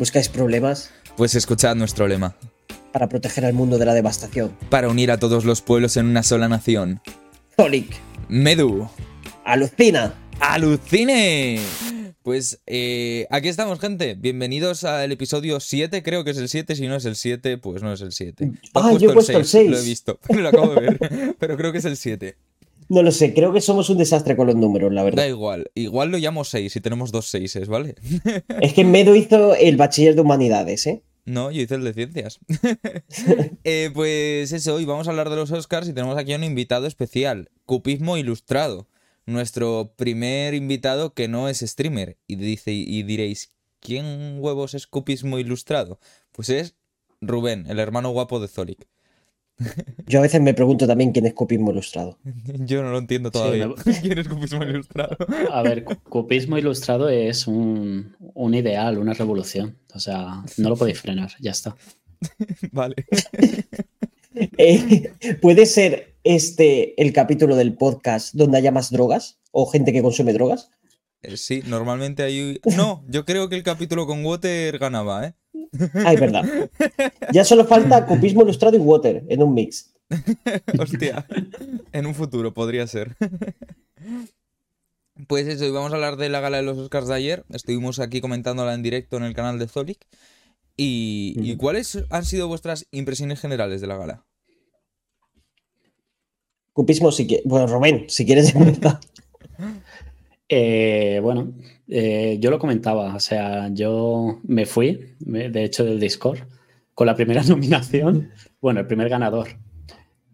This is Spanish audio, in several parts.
¿Buscáis problemas? Pues escuchad nuestro lema. Para proteger al mundo de la devastación. Para unir a todos los pueblos en una sola nación. Zolic. Medu. Alucina. ¡Alucine! Pues eh, aquí estamos, gente. Bienvenidos al episodio 7, creo que es el 7. Si no es el 7, pues no es el 7. Ah, yo he puesto el 6. Lo he visto, lo acabo de ver. pero creo que es el 7. No lo sé, creo que somos un desastre con los números, la verdad. Da igual, igual lo llamo 6 y tenemos dos 6, ¿vale? es que Medo hizo el bachiller de humanidades, ¿eh? No, yo hice el de ciencias. Eh, pues eso, hoy vamos a hablar de los Oscars y tenemos aquí a un invitado especial, Cupismo Ilustrado, nuestro primer invitado que no es streamer. Y, dice, y diréis, ¿quién huevos es Cupismo Ilustrado? Pues es Rubén, el hermano guapo de Zolik. Yo a veces me pregunto también quién es Cupismo Ilustrado. Yo no lo entiendo todavía. ¿Quién es Cupismo Ilustrado? A ver, Cupismo Ilustrado es un, ideal, una revolución. O sea, no lo podéis frenar, ya está. vale. Eh, ¿Puede ser este el capítulo del podcast donde haya más drogas o gente que consume drogas? Eh, sí, normalmente hay. No, yo creo que el capítulo con Water ganaba, ¿eh? Ah, es verdad. Ya solo falta cupismo ilustrado y water en un mix. Hostia, en un futuro podría ser. Pues eso, y vamos a hablar de la gala de los Oscars de ayer. Estuvimos aquí comentándola en directo en el canal de Zolic. ¿Y, cuáles han sido vuestras impresiones generales de la gala? Cupismo, si quieres. Bueno, Rubén, si quieres Eh, bueno, eh, yo lo comentaba, o sea, yo me fui, de hecho, del Discord con la primera nominación, bueno, el primer ganador,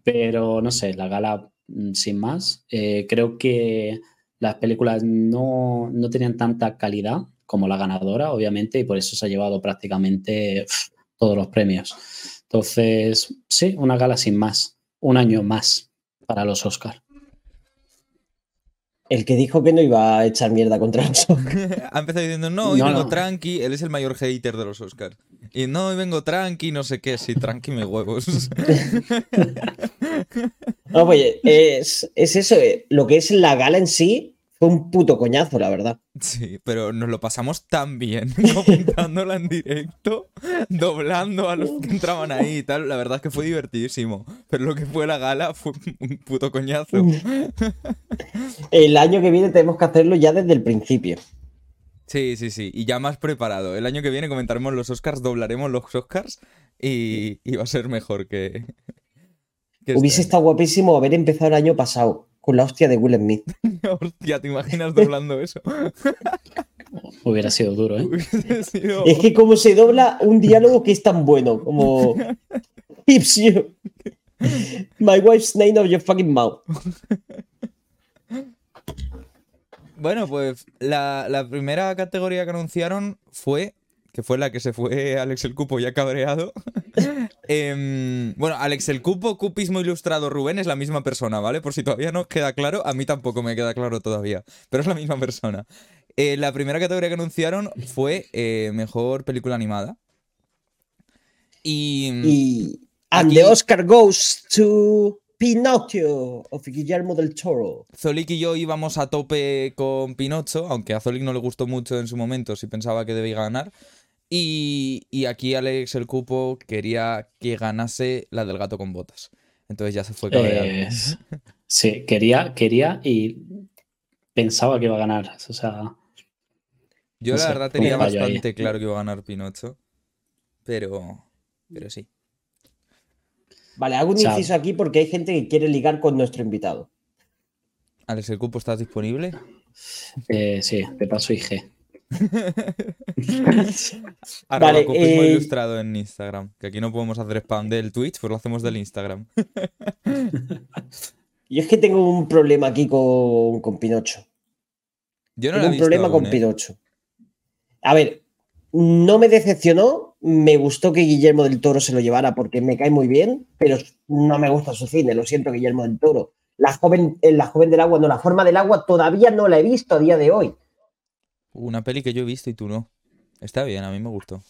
pero no sé, la gala mm, sin más, eh, creo que las películas no, tenían tanta calidad como la ganadora, obviamente, y por eso se ha llevado prácticamente todos los premios. Entonces, sí, una gala sin más, un año más para los Oscars. El que dijo que no iba a echar mierda contra el ha empezado diciendo, no, hoy vengo tranqui. Él es el mayor hater de los Oscars. Y no, hoy vengo tranqui, no sé qué. Sí, tranqui me huevos. no, oye, es, es eso. Eh, lo que es la gala en sí, fue un puto coñazo, la verdad. Sí, pero nos lo pasamos tan bien comentándola en directo, doblando a los que entraban ahí y tal. La verdad es que fue divertidísimo. Pero lo que fue la gala fue un puto coñazo. El año que viene tenemos que hacerlo ya desde el principio. Sí, sí, sí. Y ya más preparado. El año que viene comentaremos los Oscars, doblaremos los Oscars y, va a ser mejor que. Hubiese este estado guapísimo haber empezado el año pasado con la hostia de Will Smith. hostia, ¿te imaginas doblando eso? Hubiera sido duro, ¿eh? Es que como se dobla un diálogo que es tan bueno, como... Hips you. My wife's name of your fucking mouth. Bueno, pues la, la primera categoría que anunciaron fue que fue la que se fue Alex el Cupo ya cabreado. Em, bueno, Alex el Cupo, Cupismo Ilustrado, Rubén es la misma persona, ¿vale? Por si todavía no queda claro, a mí tampoco me queda claro todavía, pero es la misma persona. Eh, la primera categoría que anunciaron fue eh, Mejor Película Animada. Y... y and the Oscar goes to... Pinocchio of Guillermo del Toro. Zolik y yo íbamos a tope con Pinocho, aunque a Zolik no le gustó mucho en su momento, si pensaba que debía ganar. Y, aquí Alex el Cupo quería que ganase la del gato con botas. Entonces ya se fue cabreado. sí, quería, quería y pensaba que iba a ganar. O sea. Yo la verdad tenía bastante claro que iba a ganar Pinocho. Pero. Pero sí. Vale, hago un inciso aquí porque hay gente que quiere ligar con nuestro invitado. Alex, ¿el cupo estás disponible? Eh, sí, te paso IG. vale, eh... ilustrado en Instagram. Que aquí no podemos hacer spam del Twitch, pues lo hacemos del Instagram. Yo es que tengo un problema aquí con, con Pinocho. Yo no tengo un problema con ¿eh? Pinocho. A ver, no me decepcionó. Me gustó que Guillermo del Toro se lo llevara porque me cae muy bien, pero no me gusta su cine. Lo siento, Guillermo del Toro. La joven, la joven del agua, no, la forma del agua todavía no la he visto a día de hoy. Una peli que yo he visto y tú no. Está bien, a mí me gustó.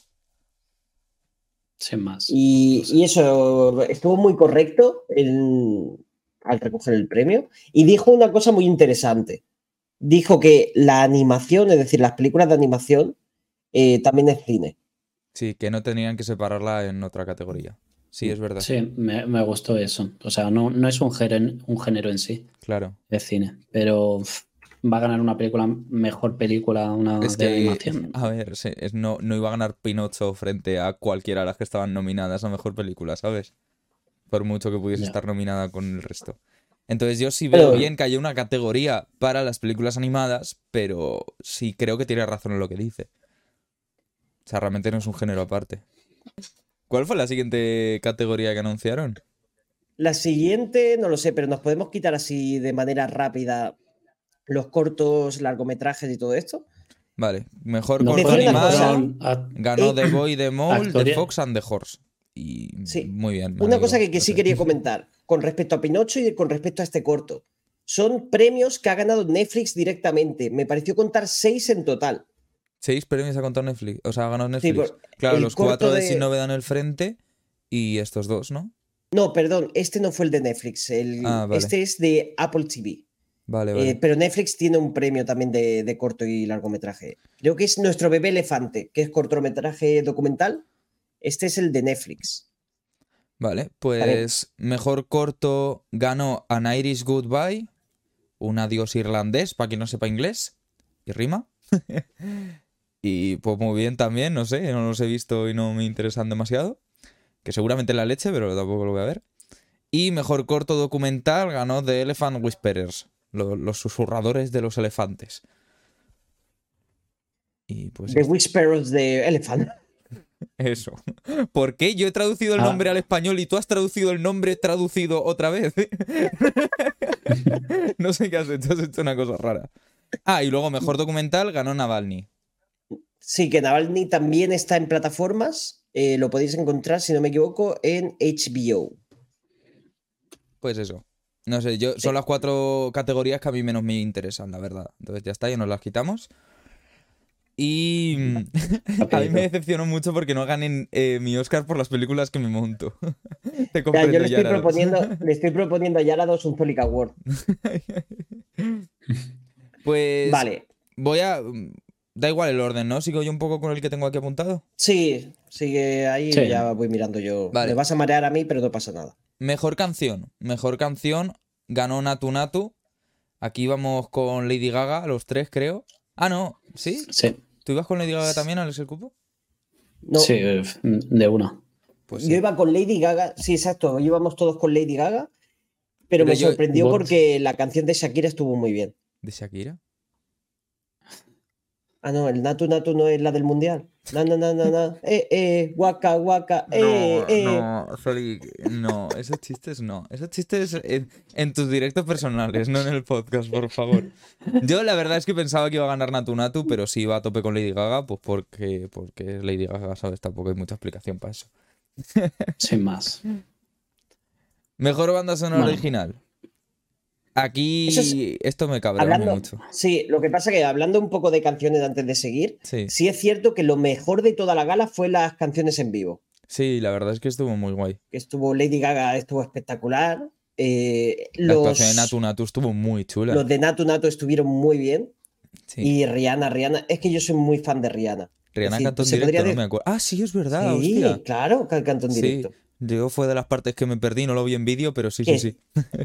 Sin más. Y, eso, estuvo muy correcto al recoger el premio. Y dijo una cosa muy interesante. Dijo que la animación, es decir, las películas de animación, eh, también es cine. Sí, que no tenían que separarla en otra categoría. Sí, es verdad. Sí, me, me gustó eso. O sea, no, no es un, género, un género en sí Claro. de cine, pero pff, va a ganar una película, mejor película, una Es de que, animación. a ver, sí, es- no, no iba a ganar Pinocho frente a cualquiera de las que estaban nominadas a mejor película, ¿sabes? Por mucho que pudiese estar nominada con el resto. Entonces yo sí veo Pero- bien que haya una categoría para las películas animadas, pero sí creo que tiene razón en lo que dice. O sea, realmente no es un género aparte. ¿Cuál fue la siguiente categoría que anunciaron? La siguiente, no lo sé, pero nos podemos quitar así de manera rápida los cortos, largometrajes y todo esto. Vale, mejor No corto animado. Ganó Eh, The Boy, The Mole, The Fox and The Horse. Y Sí. muy bien. Una cosa que, que sí quería comentar con respecto a Pinocho y con respecto a este corto. Son premios que ha ganado Netflix directamente. Me pareció contar seis en total. Seis premios ha contado Netflix. O sea, ha ganado Sí, Netflix. claro, el los cuatro corto de... de- Sin Novedad en el Frente y estos dos, ¿no? No, perdón, este no fue el de Netflix. el- Ah, vale. Este es de Apple TV. Vale, Eh, pero Netflix tiene un premio también de, de corto y largometraje. Creo que es Nuestro bebé elefante, que es cortometraje documental. Este es el de Netflix. Vale, pues mejor corto ganó An Irish Goodbye, un adiós irlandés, para quien no sepa inglés, y rima. y pues muy bien también, no sé, no los he visto y no me interesan demasiado. Que seguramente la leche, pero tampoco lo voy a ver. Y mejor corto documental ganó The Elephant Whisperers, lo- los susurradores de los elefantes. Y pues The Whisperers de Elephant. eso. ¿Por qué yo he traducido el Ah. nombre al español y tú has traducido el nombre traducido otra vez? no sé qué has hecho, has hecho una cosa rara. Ah, y luego mejor documental ganó Navalny. Sí, que Navalny también está en plataformas. eh, lo podéis encontrar, si no me equivoco, en HBO. Pues eso. No sé, yo son las cuatro categorías que a mí menos me interesan, la verdad. Entonces ya está, ya nos las quitamos. Y a mí me decepcionó mucho porque no ganen eh, mi Oscar por las películas que me monto. Te comprendo, yo le estoy, Yara. proponiendo, le estoy proponiendo a Yarados un Zolic Award. Pues Vale. voy a... Da igual el orden, ¿no? Sigo yo un poco con el que tengo aquí apuntado. Sí, sigue ahí, Sí. ya voy mirando yo. Vale. Me vas a marear a mí, pero no pasa nada. Mejor canción. Mejor canción ganó Natu Natu. Aquí vamos con Lady Gaga, los tres creo. Ah, no, ¿sí? Sí, ¿Tú ibas con Lady Gaga también, Alex el Cupo? No, sí, de una. Pues yo iba con Lady Gaga, sí, exacto, íbamos todos con Lady Gaga, pero, Pero me yo- sorprendió vos- porque la canción de Shakira estuvo muy bien. ¿De Shakira? Ah, no, el Natu Natu no es la del Mundial. Na, na, na, na, na. Eh, eh, guaca, guaca, eh, eh. no, sorry, no, esos chistes no. Esos chistes en, en tus directos personales, no en el podcast, por favor. Yo la verdad es que pensaba que iba a ganar Natu Natu, pero si iba a tope con Lady Gaga, pues porque, porque Lady Gaga, ¿sabes? Tampoco hay mucha explicación para eso. Sin más. Mejor banda sonora Bueno. original. Aquí es- esto me cabrea Hablando, mucho. sí, lo que pasa que hablando un poco de canciones antes de seguir, Sí. sí es cierto que lo mejor de toda la gala fue las canciones en vivo. sí, la verdad es que estuvo muy guay. Que estuvo Lady Gaga, estuvo espectacular. Eh, La los, actuación de Natu Natu estuvo muy chula. los de Natu Natu estuvieron muy bien. Sí. Y Rihanna, Rihanna, es que yo soy muy fan de Rihanna. Rihanna decir, cantó en se directo, podría no de- me acuerdo. Ah, sí, es verdad, sí, hostia. claro, cantó en Sí, directo. Yo fue de las partes que me perdí, no lo vi en vídeo, pero sí, sí, sí.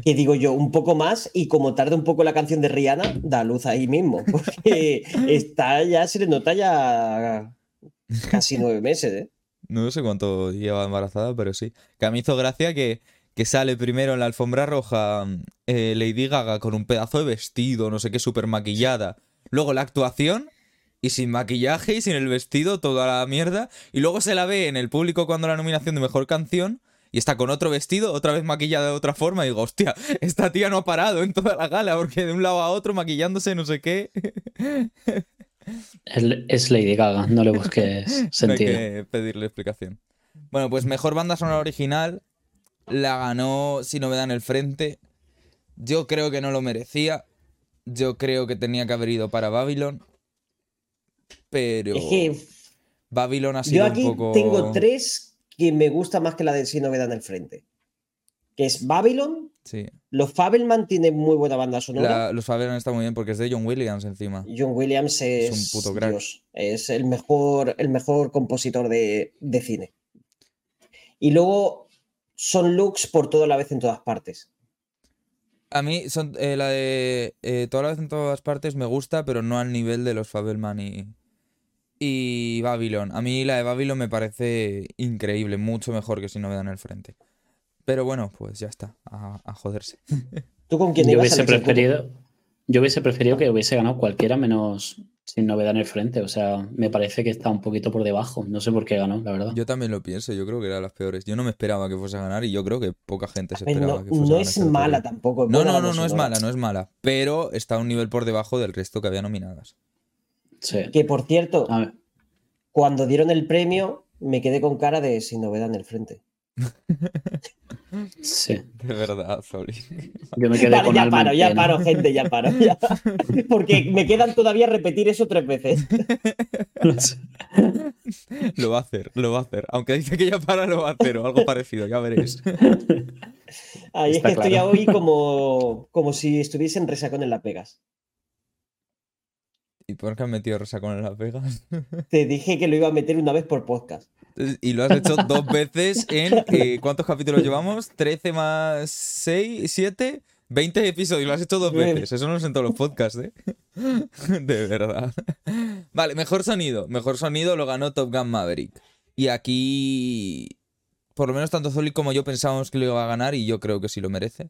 Que digo yo, un poco más, y como tarda un poco la canción de Rihanna, da luz ahí mismo. Porque está ya, se le nota ya casi nueve meses, ¿eh? No sé cuánto lleva embarazada, pero sí. Que a mí hizo gracia que, que sale primero en la alfombra roja eh, Lady Gaga con un pedazo de vestido, no sé qué, súper maquillada. Luego la actuación y sin maquillaje y sin el vestido, toda la mierda. Y luego se la ve en el público cuando la nominación de mejor canción. Y está con otro vestido, otra vez maquillada de otra forma. Y digo, hostia, esta tía no ha parado en toda la gala, porque de un lado a otro maquillándose, no sé qué. Es, Lady Gaga, no le busques No hay sentido. que pedirle explicación. Bueno, pues mejor banda sonora original la ganó Si no me dan el frente. Yo creo que no lo merecía. Yo creo que tenía que haber ido para Babylon. Pero Es que Babylon ha sido yo aquí un poco. tengo tres que me gusta más que la de Si no me dan el frente. que es Babylon. Sí. Los Fabelman tienen muy buena banda sonora. La- los Fabian está muy bien porque es de John Williams encima. John Williams es, Es un puto crack. Dios, es el mejor, el mejor compositor de, de cine. Y luego son looks por toda la vez en todas partes. A mí son, eh, la de eh, toda la vez en todas partes me gusta, pero no al nivel de los Fabelman y, y Babylon. A mí la de Babylon me parece increíble, mucho mejor que si no me dan el frente. Pero bueno, pues ya está, a, a joderse. ¿Tú con quién Yo ibas, hubiese preferido, yo hubiese preferido que hubiese ganado cualquiera menos sin novedad en el frente. O sea, me parece que está un poquito por debajo. No sé por qué ganó, la verdad. Yo también lo pienso, yo creo que era las peores. Yo no me esperaba que fuese a ganar y yo creo que poca gente se A ver, esperaba no, que fuese no a ganar es esta mala tampoco. es No, no, no, no es mala, no es mala. Pero está un nivel por debajo del resto que había nominadas. Sí. Que por cierto, cuando dieron el premio, me quedé con cara de sin novedad en el frente. sí. De verdad, Zoli. Yo me quedé Vale, con ya en paro, ya pena. paro, gente, ya paro. ya. Porque me quedan todavía repetir eso tres veces. Lo va a hacer, lo va a hacer. Aunque dice que ya para, lo va a hacer o algo parecido, ya veréis. Ahí es que estoy hoy como, como si estuviese en resacón en Las Vegas. ¿Y por qué has metido resacón en Las Vegas? Te dije que lo iba a meter una vez por podcast. Y lo has hecho dos veces en. eh, ¿Cuántos capítulos llevamos? ¿13 más 6, 7? 20 episodios, lo has hecho dos veces. Eso no es en todos los podcasts, ¿eh? De verdad. Vale, mejor sonido. Mejor sonido lo ganó Top Gun Maverick. Y aquí. Por lo menos tanto Zoli como yo pensábamos que lo iba a ganar y yo creo que sí lo merece.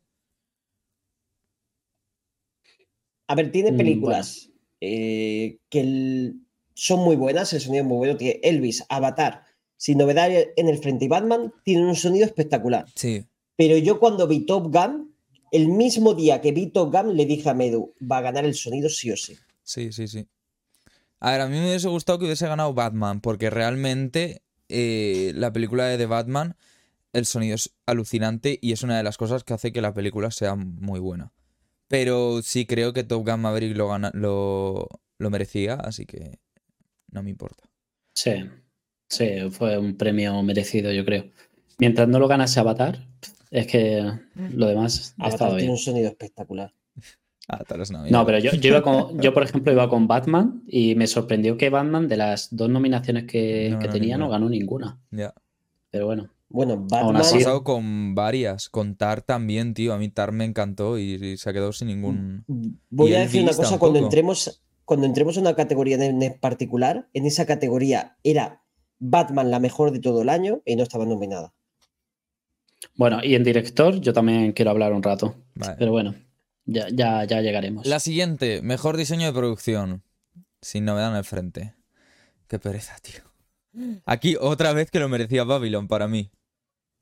A ver, tiene Mm, películas eh, que el- son muy buenas, el sonido es muy bueno. Tiene Elvis, Avatar, Sin Novedad en el Frente y Batman, tienen un sonido espectacular. Sí. Pero yo cuando vi Top Gun, el mismo día que vi Top Gun, le dije a Medu, va a ganar el sonido sí o sí. Sí, sí, sí. A ver, a mí me hubiese gustado que hubiese ganado Batman, porque realmente eh, la película de The Batman, el sonido es alucinante y es una de las cosas que hace que la película sea muy buena. Pero sí creo que Top Gun Maverick lo, gana, lo, lo merecía, así que no me importa. Sí, sí, fue un premio merecido, yo creo. Mientras no lo ganase Avatar, es que lo demás ha Avatar estado tiene bien. un sonido espectacular. Ah, tal vez no. No, pero yo, yo, iba con, yo, por ejemplo, iba con Batman y me sorprendió que Batman, de las dos nominaciones que, No que ganó tenía, no ganó ninguna. Ya. Pero bueno, Bueno, Batman. ha pasado con varias. Con Tar también, tío. A mí Tar me encantó y, y se ha quedado sin ningún. Voy Y a decir una cosa, cuando entremos, cuando entremos en una categoría en en particular, en esa categoría era Batman la mejor de todo el año y no estaba nominada. bueno, y en director yo también quiero hablar un rato. Vale. Pero bueno, ya, ya, ya llegaremos. La siguiente, mejor diseño de producción. Sin novedad en el frente. Qué pereza, tío. Aquí otra vez que lo merecía Babylon para mí.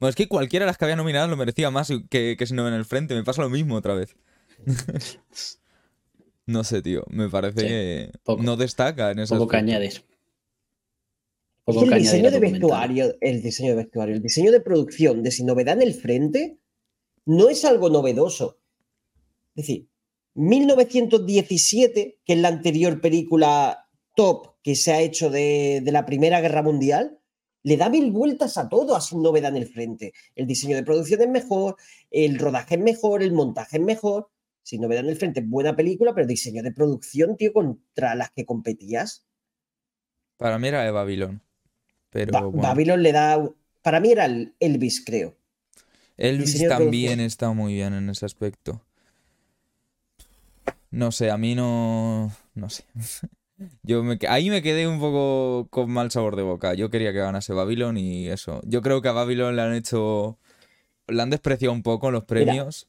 Bueno, es que cualquiera de las que había nominadas lo merecía más que, que sin novedad en el frente. Me pasa lo mismo otra vez. no sé, tío. Me parece Sí, que poco. no destaca en ese Poco que añadir. Es Poco que el diseño de vestuario, el diseño de vestuario, el diseño de producción de Sin Novedad en el Frente no es algo novedoso. Es decir, 1917, que es la anterior película top que se ha hecho de, de la Primera Guerra Mundial, le da mil vueltas a todo a Sin Novedad en el Frente. El diseño de producción es mejor, el rodaje es mejor, el montaje es mejor. Sin Novedad en el Frente, buena película, pero diseño de producción, tío, contra las que competías. Para mí era de Babylon. Pero Ba- bueno. Babylon le da. Para mí era el Elvis, creo. Elvis también está muy bien en ese aspecto. No sé, a mí no. No sé. Yo me, ahí me quedé un poco con mal sabor de boca. Yo quería que ganase Babylon y eso. Yo creo que a Babylon le han hecho. Le han despreciado un poco los premios.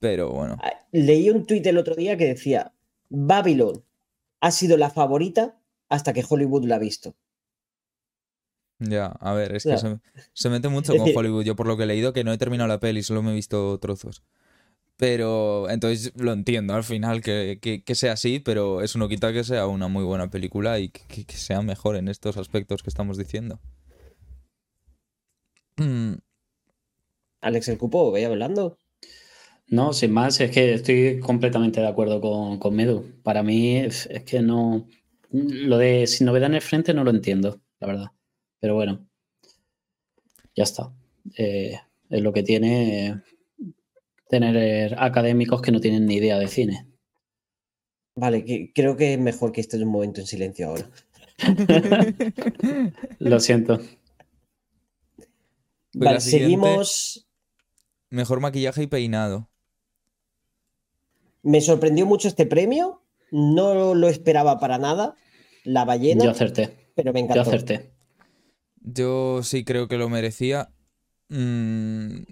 Pero bueno. Ah, Leí un tuit el otro día que decía: Babylon ha sido la favorita hasta que Hollywood la ha visto. Ya, a ver, es que se, se mete mucho Es con decir- Hollywood. Yo por lo que he leído que no he terminado la peli, solo me he visto trozos. Pero entonces lo entiendo al final que, que- que sea así, pero eso no quita que sea una muy buena película y que, sea mejor en estos aspectos que estamos diciendo. Mm, Alex el Cupo, veía hablando. No, sin más, es que estoy completamente de acuerdo con, con Medu. Para mí es, es que no. Lo de sin novedad en el frente no lo entiendo, la verdad. Pero bueno, ya está. Eh, es lo que tiene. Tener académicos que no tienen ni idea de cine. Vale, que, creo que es mejor que estés un momento en silencio ahora. Lo siento. Pues vale, seguimos. Mejor maquillaje y peinado. Me sorprendió mucho este premio. No lo esperaba para nada. La ballena, Yo acerté. pero me Yo encantó. acerté. Yo sí creo que lo merecía. Mm,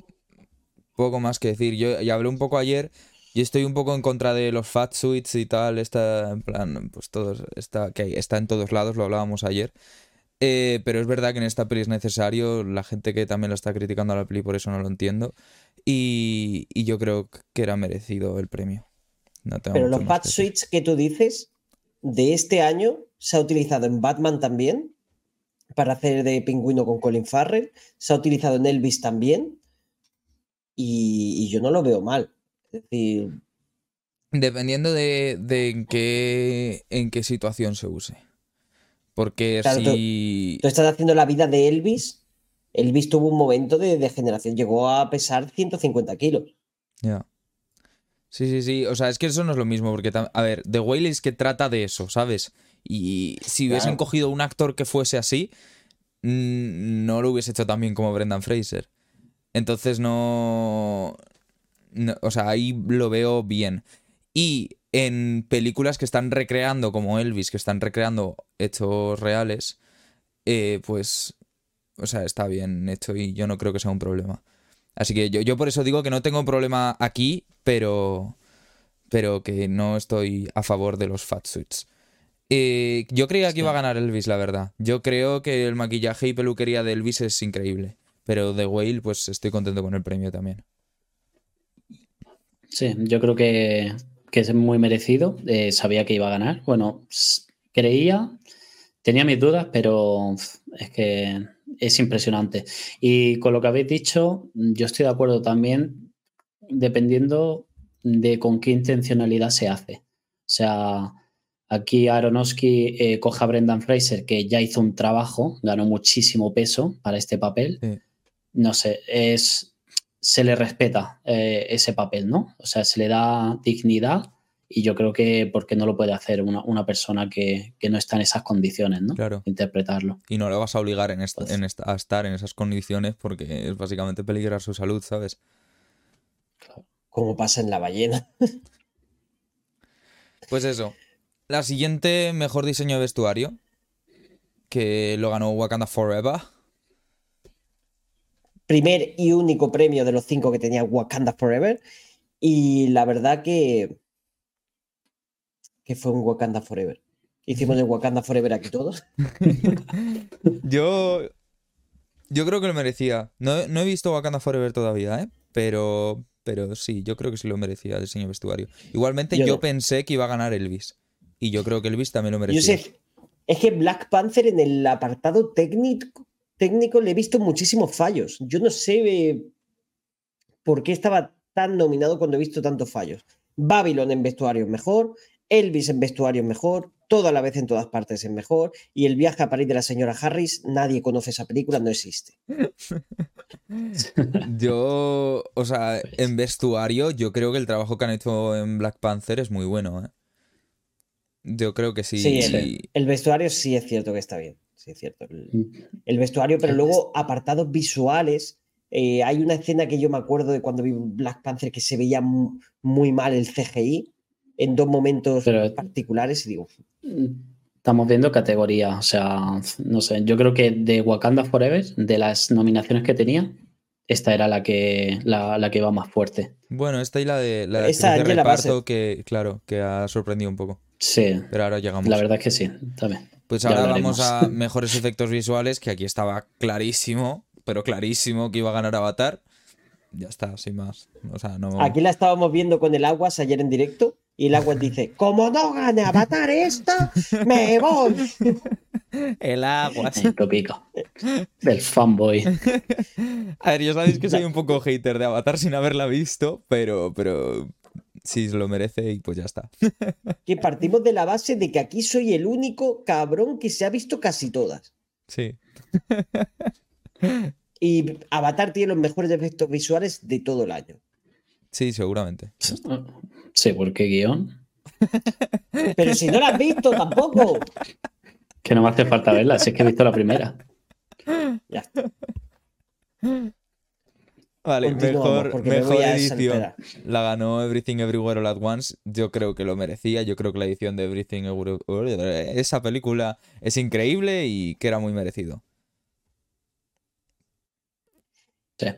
poco más que decir. Yo ya hablé un poco ayer. Yo estoy un poco en contra de los fat suits y tal. Está en plan, pues todos, está, que está en todos lados, lo hablábamos ayer. Eh, pero es verdad que en esta peli es necesario. La gente que también lo está criticando a la peli, por eso no lo entiendo. Y, y yo creo que era merecido el premio. No tengo Pero los Bat que. Suits que tú dices, de este año, se ha utilizado en Batman también, para hacer de pingüino con Colin Farrell. Se ha utilizado en Elvis también. Y, y yo no lo veo mal. Es decir, Dependiendo de, de en, qué, en qué situación se use. Porque Claro, tú- si... tú estás haciendo la vida de Elvis. Elvis tuvo un momento de degeneración, llegó a pesar 150 kilos. Ya. Sí, sí, sí. O sea, es que eso no es lo mismo, porque, a ver, The Whale es que trata de eso, ¿sabes? Y si hubiesen Claro. cogido un actor que fuese así, no lo hubiese hecho tan bien como Brendan Fraser. Entonces no... no- O sea, ahí lo veo bien. Y en películas que están recreando, como Elvis, que están recreando hechos reales, eh, pues... O sea, está bien hecho y yo no creo que sea un problema. Así que yo, yo por eso digo que no tengo problema aquí, pero, pero que no estoy a favor de los fat suits. Eh, yo creía que iba a ganar Elvis, la verdad. Yo creo que el maquillaje y peluquería de Elvis es increíble. Pero de Whale, pues estoy contento con el premio también. Sí, yo creo que, que es muy merecido. Eh, sabía que iba a ganar. Bueno, creía, tenía mis dudas, pero es que es impresionante. Y con lo que habéis dicho, yo estoy de acuerdo también, dependiendo de con qué intencionalidad se hace. O sea, aquí Aronofsky eh, coge a Brendan Fraser, que ya hizo un trabajo, ganó muchísimo peso para este papel. Sí. No sé, es se le respeta eh, ese papel, ¿no? O sea, se le da dignidad y yo creo que porque no lo puede hacer una, una persona que, que no está en esas condiciones, ¿no? Claro. Interpretarlo. Y no le vas a obligar en esta- Pues- en esta- a estar en esas condiciones porque es básicamente peligrar su salud, ¿sabes? Como pasa en la ballena. Pues eso. La siguiente, mejor diseño de vestuario. Que lo ganó Wakanda Forever. Primer y único premio de los cinco que tenía Wakanda Forever. Y la verdad que. que fue un Wakanda Forever. Hicimos el Wakanda Forever aquí todos. Yo. Yo creo que lo merecía. No, no he visto Wakanda Forever todavía, ¿eh? Pero. Pero sí, yo creo que sí lo merecía el diseño vestuario. Igualmente, Yo yo, no. pensé que iba a ganar Elvis. Y yo creo que Elvis también lo Yo merecía. sé, es que Black Panther en el apartado técnico, técnico le he visto muchísimos fallos. Yo no sé eh, por qué estaba tan nominado cuando he visto tantos fallos. Babylon en vestuario es mejor, Elvis en vestuario es mejor, todo a la vez en todas partes es mejor, y el viaje a París de la señora Harris, nadie conoce esa película, no existe. Yo. O sea, en vestuario, yo creo que el trabajo que han hecho en Black Panther es muy bueno, ¿eh? Yo creo que sí. Sí, sí. El vestuario sí es cierto que está bien, sí es cierto. El- Mm, el vestuario, pero luego apartados visuales. eh, hay una escena que yo me acuerdo de cuando vi Black Panther que se veía mu- muy mal el CGI en dos momentos Pero- particulares y digo, Estamos viendo categoría, o sea, no sé, yo creo que de Wakanda Forever, de las nominaciones que tenía, esta era la que, la, la que iba más fuerte. Bueno, esta y la de la de Esa reparto que, claro, que ha sorprendido un poco. Sí, Pero ahora llegamos. la verdad es que sí, también. Pues ahora vamos a mejores efectos visuales, que aquí estaba clarísimo, pero clarísimo que iba a ganar Avatar. Ya está, sin más. O sea, no. aquí la estábamos viendo con el Aguas ayer en directo y el Aguas dice, como no gane Avatar esta, me voy. El agua. El tópico del fanboy. A ver, ya sabéis que soy un poco hater de Avatar sin haberla visto, pero, pero sí se lo merece y pues ya está. Que partimos de la base de que aquí soy el único cabrón que se ha visto casi todas. Sí. Y Avatar tiene los mejores efectos visuales de todo el año. Sí, seguramente. Sí, porque guion. Pero si no la has visto tampoco. Que no me hace falta verla, si es que he visto la primera. Ya está. Vale, mejor, me mejor edición. La ganó Everything Everywhere All At Once. Yo creo que lo merecía. Yo creo que la edición de Everything Everywhere. Esa película es increíble y que era muy merecido. Sí.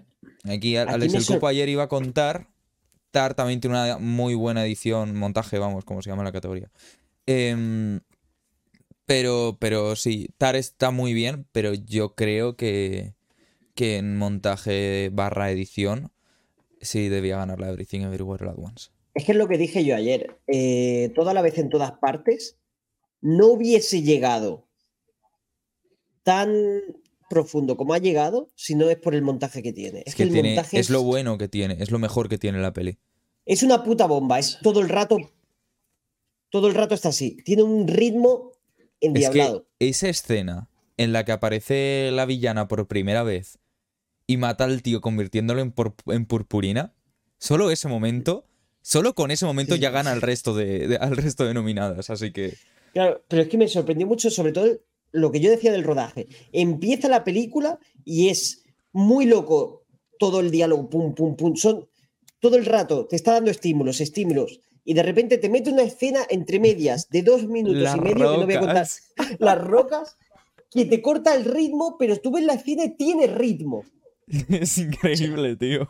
Aquí Al- Aquí Alex el Cupo ayer iba a contar. Tar también tiene una muy buena edición, montaje, vamos, como se llama la categoría. Em, pero, pero sí, Tar está muy bien, pero yo creo que, que en montaje barra edición sí debía ganar la Everything Everywhere All At Once. Es que es lo que dije yo ayer. eh, toda la vez en todas partes no hubiese llegado tan profundo como ha llegado si no es por el montaje que tiene. Es, Es que, que el tiene, montaje es lo bueno que tiene, es lo mejor que tiene la peli. es una puta bomba. Es todo el rato. Todo el rato está así. Tiene un ritmo Es endiablado. que esa escena en la que aparece la villana por primera vez y mata al tío convirtiéndolo en, en purpurina, solo ese momento, solo con ese momento Sí. ya gana al resto de, de- al resto de nominadas. Así que Claro, pero es que me sorprendió mucho, sobre todo lo que yo decía del rodaje. Empieza la película y es muy loco todo el diálogo, pum, pum, pum. Son todo el rato, te está dando estímulos, estímulos. Y de repente te mete una escena entre medias de dos minutos Las y medio, que no voy a contar, las rocas, que te corta el ritmo, pero tú ves la escena y tiene ritmo. es increíble, tío.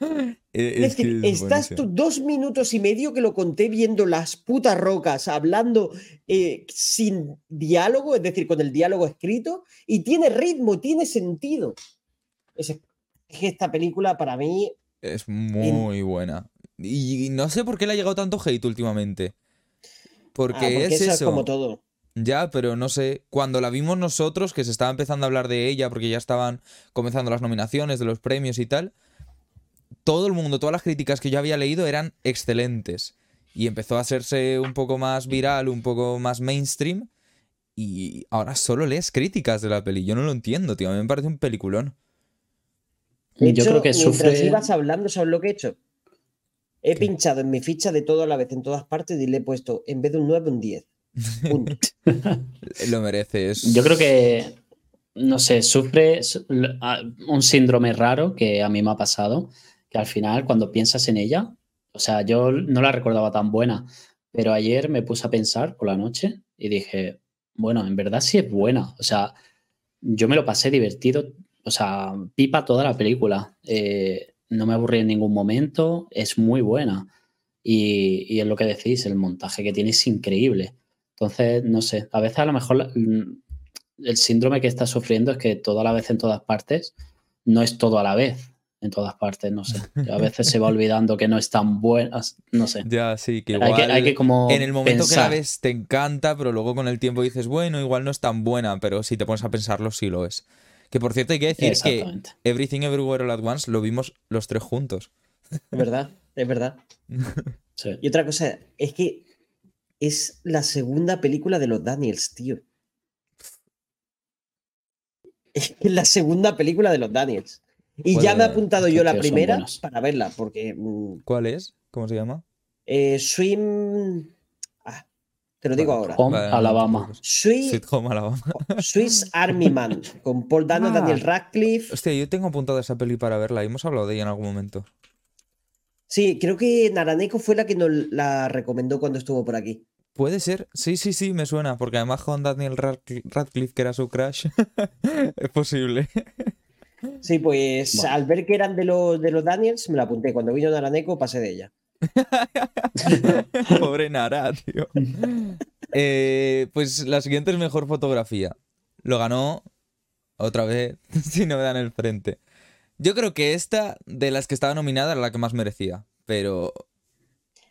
Es, es que estás tú dos minutos y medio que lo conté viendo las putas rocas, hablando eh, sin diálogo, es decir, con el diálogo escrito, y tiene ritmo, tiene sentido. Es, es que esta película para mí, Es muy buena. Y no sé por qué le ha llegado tanto hate últimamente. Porque, ah, porque es eso eso. es como todo. Ya, pero no sé. Cuando la vimos nosotros, que se estaba empezando a hablar de ella, porque ya estaban comenzando las nominaciones de los premios y tal, todo el mundo, todas las críticas que yo había leído eran excelentes. Y empezó a hacerse un poco más viral, un poco más mainstream. Y ahora solo lees críticas de la peli. Yo no lo entiendo, tío. A mí me parece un peliculón. De Yo creo que mientras sufre. ibas hablando, ¿sabes lo que he hecho? He ¿Qué? pinchado en mi ficha de todo a la vez en todas partes y le he puesto, en vez de un 9, un 10. Lo mereces. Yo creo que, no sé, sufre un síndrome raro que a mí me ha pasado, que al final cuando piensas en ella, o sea, yo no la recordaba tan buena, pero ayer me puse a pensar por la noche y dije, bueno, en verdad sí es buena, o sea, yo me lo pasé divertido, o sea, pipa toda la película, eh, no me aburrí en ningún momento, es muy buena. Y, y es lo que decís, el montaje que tiene es increíble. Entonces, no sé, a veces a lo mejor mm, el síndrome que está sufriendo es que todo a la vez en todas partes no es todo a la vez en todas partes, no sé. A veces se va olvidando que no es tan buena, no sé. Ya, sí, que Hay que, hay que como En el momento que la pensar. ves te encanta, pero luego con el tiempo dices, bueno, igual no es tan buena, pero si te pones a pensarlo, sí lo es. Que por cierto hay que decir que. Everything Everywhere All At Once lo vimos los tres juntos. Es verdad, es verdad. Sí. Y otra cosa, es que es la segunda película de los Daniels, tío. Es que es la segunda película de los Daniels. Y ya me he apuntado yo la primera para verla, porque mm, ¿Cuál es? ¿Cómo se llama? eh, Swim. Ah, te lo digo ahora. Home Alabama. Sweet, Home Alabama. Swiss Army Man, con Paul Dano, Ah. Daniel Radcliffe. Hostia, yo tengo apuntada esa peli para verla. Hemos hablado de ella en algún momento. Sí, creo que Naraneko fue la que nos la recomendó cuando estuvo por aquí. Puede ser. Sí, sí, sí, me suena. Porque además con Daniel Radcliffe, que era su crush, es posible. Sí, pues Bueno. al ver que eran de los, de los Daniels, me la apunté. Cuando vino Naraneko, pasé de ella. Pobre Nara, tío. Eh, pues la siguiente es mejor fotografía. Lo ganó otra vez, si no me dan el frente. Yo creo que esta, de las que estaba nominada, era la que más merecía. Pero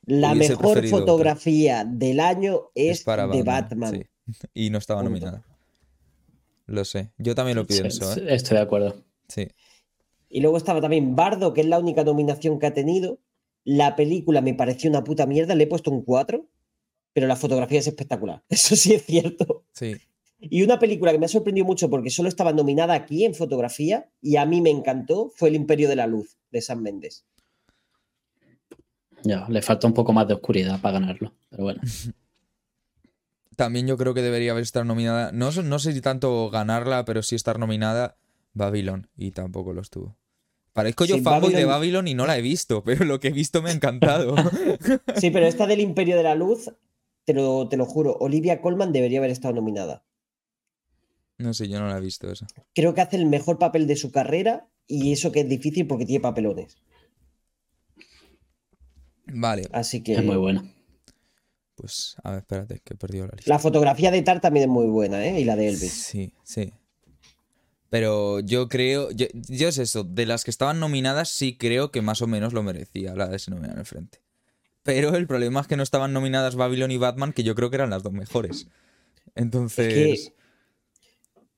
La mejor otra. fotografía del año es, es para de Batman. Batman. sí. Y no estaba nominada. Lo sé. Yo también lo pienso, Sí, ¿eh? Estoy de acuerdo. Sí. Y luego estaba también Bardo, que es la única nominación que ha tenido. La película me pareció una puta mierda, le he puesto un 4, pero la fotografía es espectacular. Eso sí es cierto. Sí. Y una película que me ha sorprendido mucho porque solo estaba nominada aquí en fotografía y a mí me encantó fue El Imperio de la Luz de Sam Mendes. Ya, le falta un poco más de oscuridad para ganarlo, pero bueno. También yo creo que debería haber estado nominada, no, sé- no sé si tanto ganarla, pero sí estar nominada Babylon, y tampoco lo estuvo. Parezco yo Sí, fanboy de Babylon- Babylon y no la he visto, pero lo que he visto me ha encantado. Sí, pero esta del Imperio de la Luz, te lo, te lo juro, Olivia Colman debería haber estado nominada. no sé, yo no la he visto esa. Creo que hace el mejor papel de su carrera y eso que es difícil porque tiene papelones. Vale, Así que Es muy bueno. pues a ver, espérate, que he perdido la lista. la fotografía de Tar también es muy buena, ¿eh? Y la de Elvis. Sí, sí. Pero yo creo, yo, yo es eso, de las que estaban nominadas sí creo que más o menos lo merecía la de ese nominado en el frente. Pero el problema es que no estaban nominadas Babylon y Batman, que yo creo que eran las dos mejores. Entonces, Es que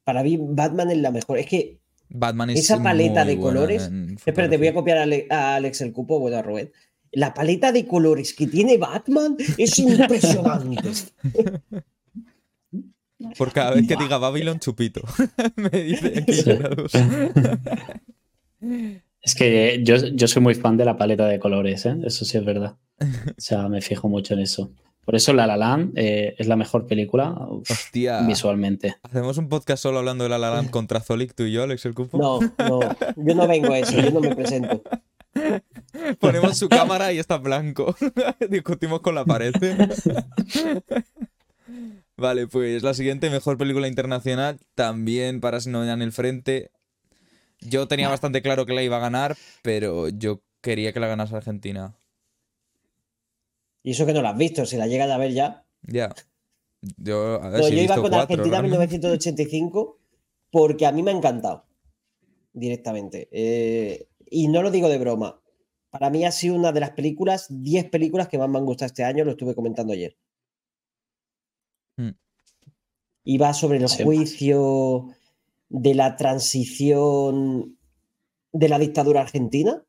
para mí Batman es la mejor. Es que Batman es esa paleta muy de buena colores. en Espérate, voy a copiar a, Ale- a Alex el Cupo, bueno, a Rubén. La paleta de colores que tiene Batman es impresionante. Por cada vez que diga Babylon, chupito. Me dice aquí Sí. llorados. Es que yo, yo soy muy fan de la paleta de colores, ¿eh? eso sí es verdad. O sea, me fijo mucho en eso. Por eso La La Land eh, es la mejor película uf, Hostia. visualmente. Hacemos un podcast solo hablando de la La Land contra Zolik, tú y yo, Alex el Cupo. No, no, yo no vengo a eso, yo no me presento. Ponemos su cámara y está en blanco. Discutimos con la pared. vale, pues la siguiente mejor película internacional, también para si no en el frente. Yo tenía bastante claro que la iba a ganar, pero yo quería que la ganase Argentina. Y eso que no la has visto, si la llegan a ver ya. Ya. Yo, a ver, No, si he yo iba visto con cuatro, Argentina realmente. 1985 porque a mí me ha encantado directamente. Eh, y no lo digo de broma. Para mí ha sido una de las películas, 10 películas que más me han gustado este año, lo estuve comentando ayer. Mm. Y va sobre el Sí. juicio de la transición de la dictadura argentina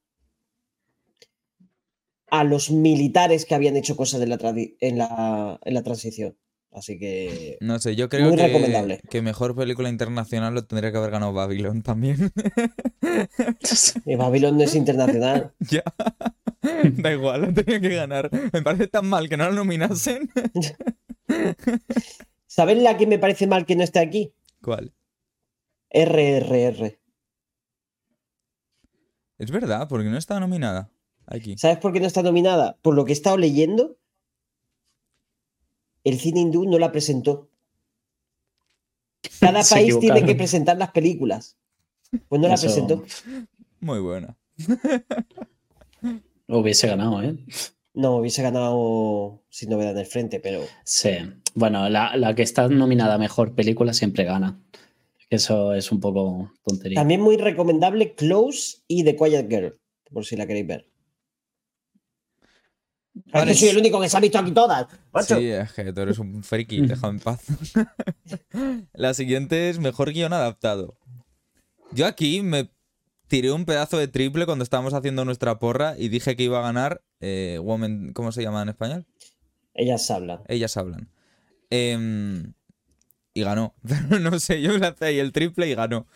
a los militares que habían hecho cosas en la, tradi- en la, en la transición. Así que No sé, yo creo Muy que, recomendable. que mejor película internacional lo tendría que haber ganado Babylon también. eh, Babylon no es internacional. ya. Da igual, lo tenía que ganar. Me parece tan mal que no lo nominasen. ¿Sabes la que me parece mal que no esté aquí? ¿Cuál? RRR. Es verdad, porque no está nominada aquí. ¿Sabes por qué no está nominada? Por lo que he estado leyendo, el cine hindú no la presentó. Cada Se país tiene que presentar las películas. Pues no la presentó. Muy buena. Hubiese ganado, ¿eh? No, hubiese ganado sin novedad en el frente, pero Sí. Bueno, la, la que está nominada a mejor película siempre gana. Eso es un poco tontería. también muy recomendable Close y The Quiet Girl, por si la queréis ver. Es que soy el único que se ha visto aquí todas. macho. Sí, es que tú eres un friki, déjame en paz. La siguiente es mejor guion adaptado. Yo aquí me tiré un pedazo de triple cuando estábamos haciendo nuestra porra y dije que iba a ganar eh, Woman, ¿cómo se llama en español? Ellas hablan. Ellas hablan. Em, y ganó. Pero no sé, yo me lancé ahí el triple y ganó.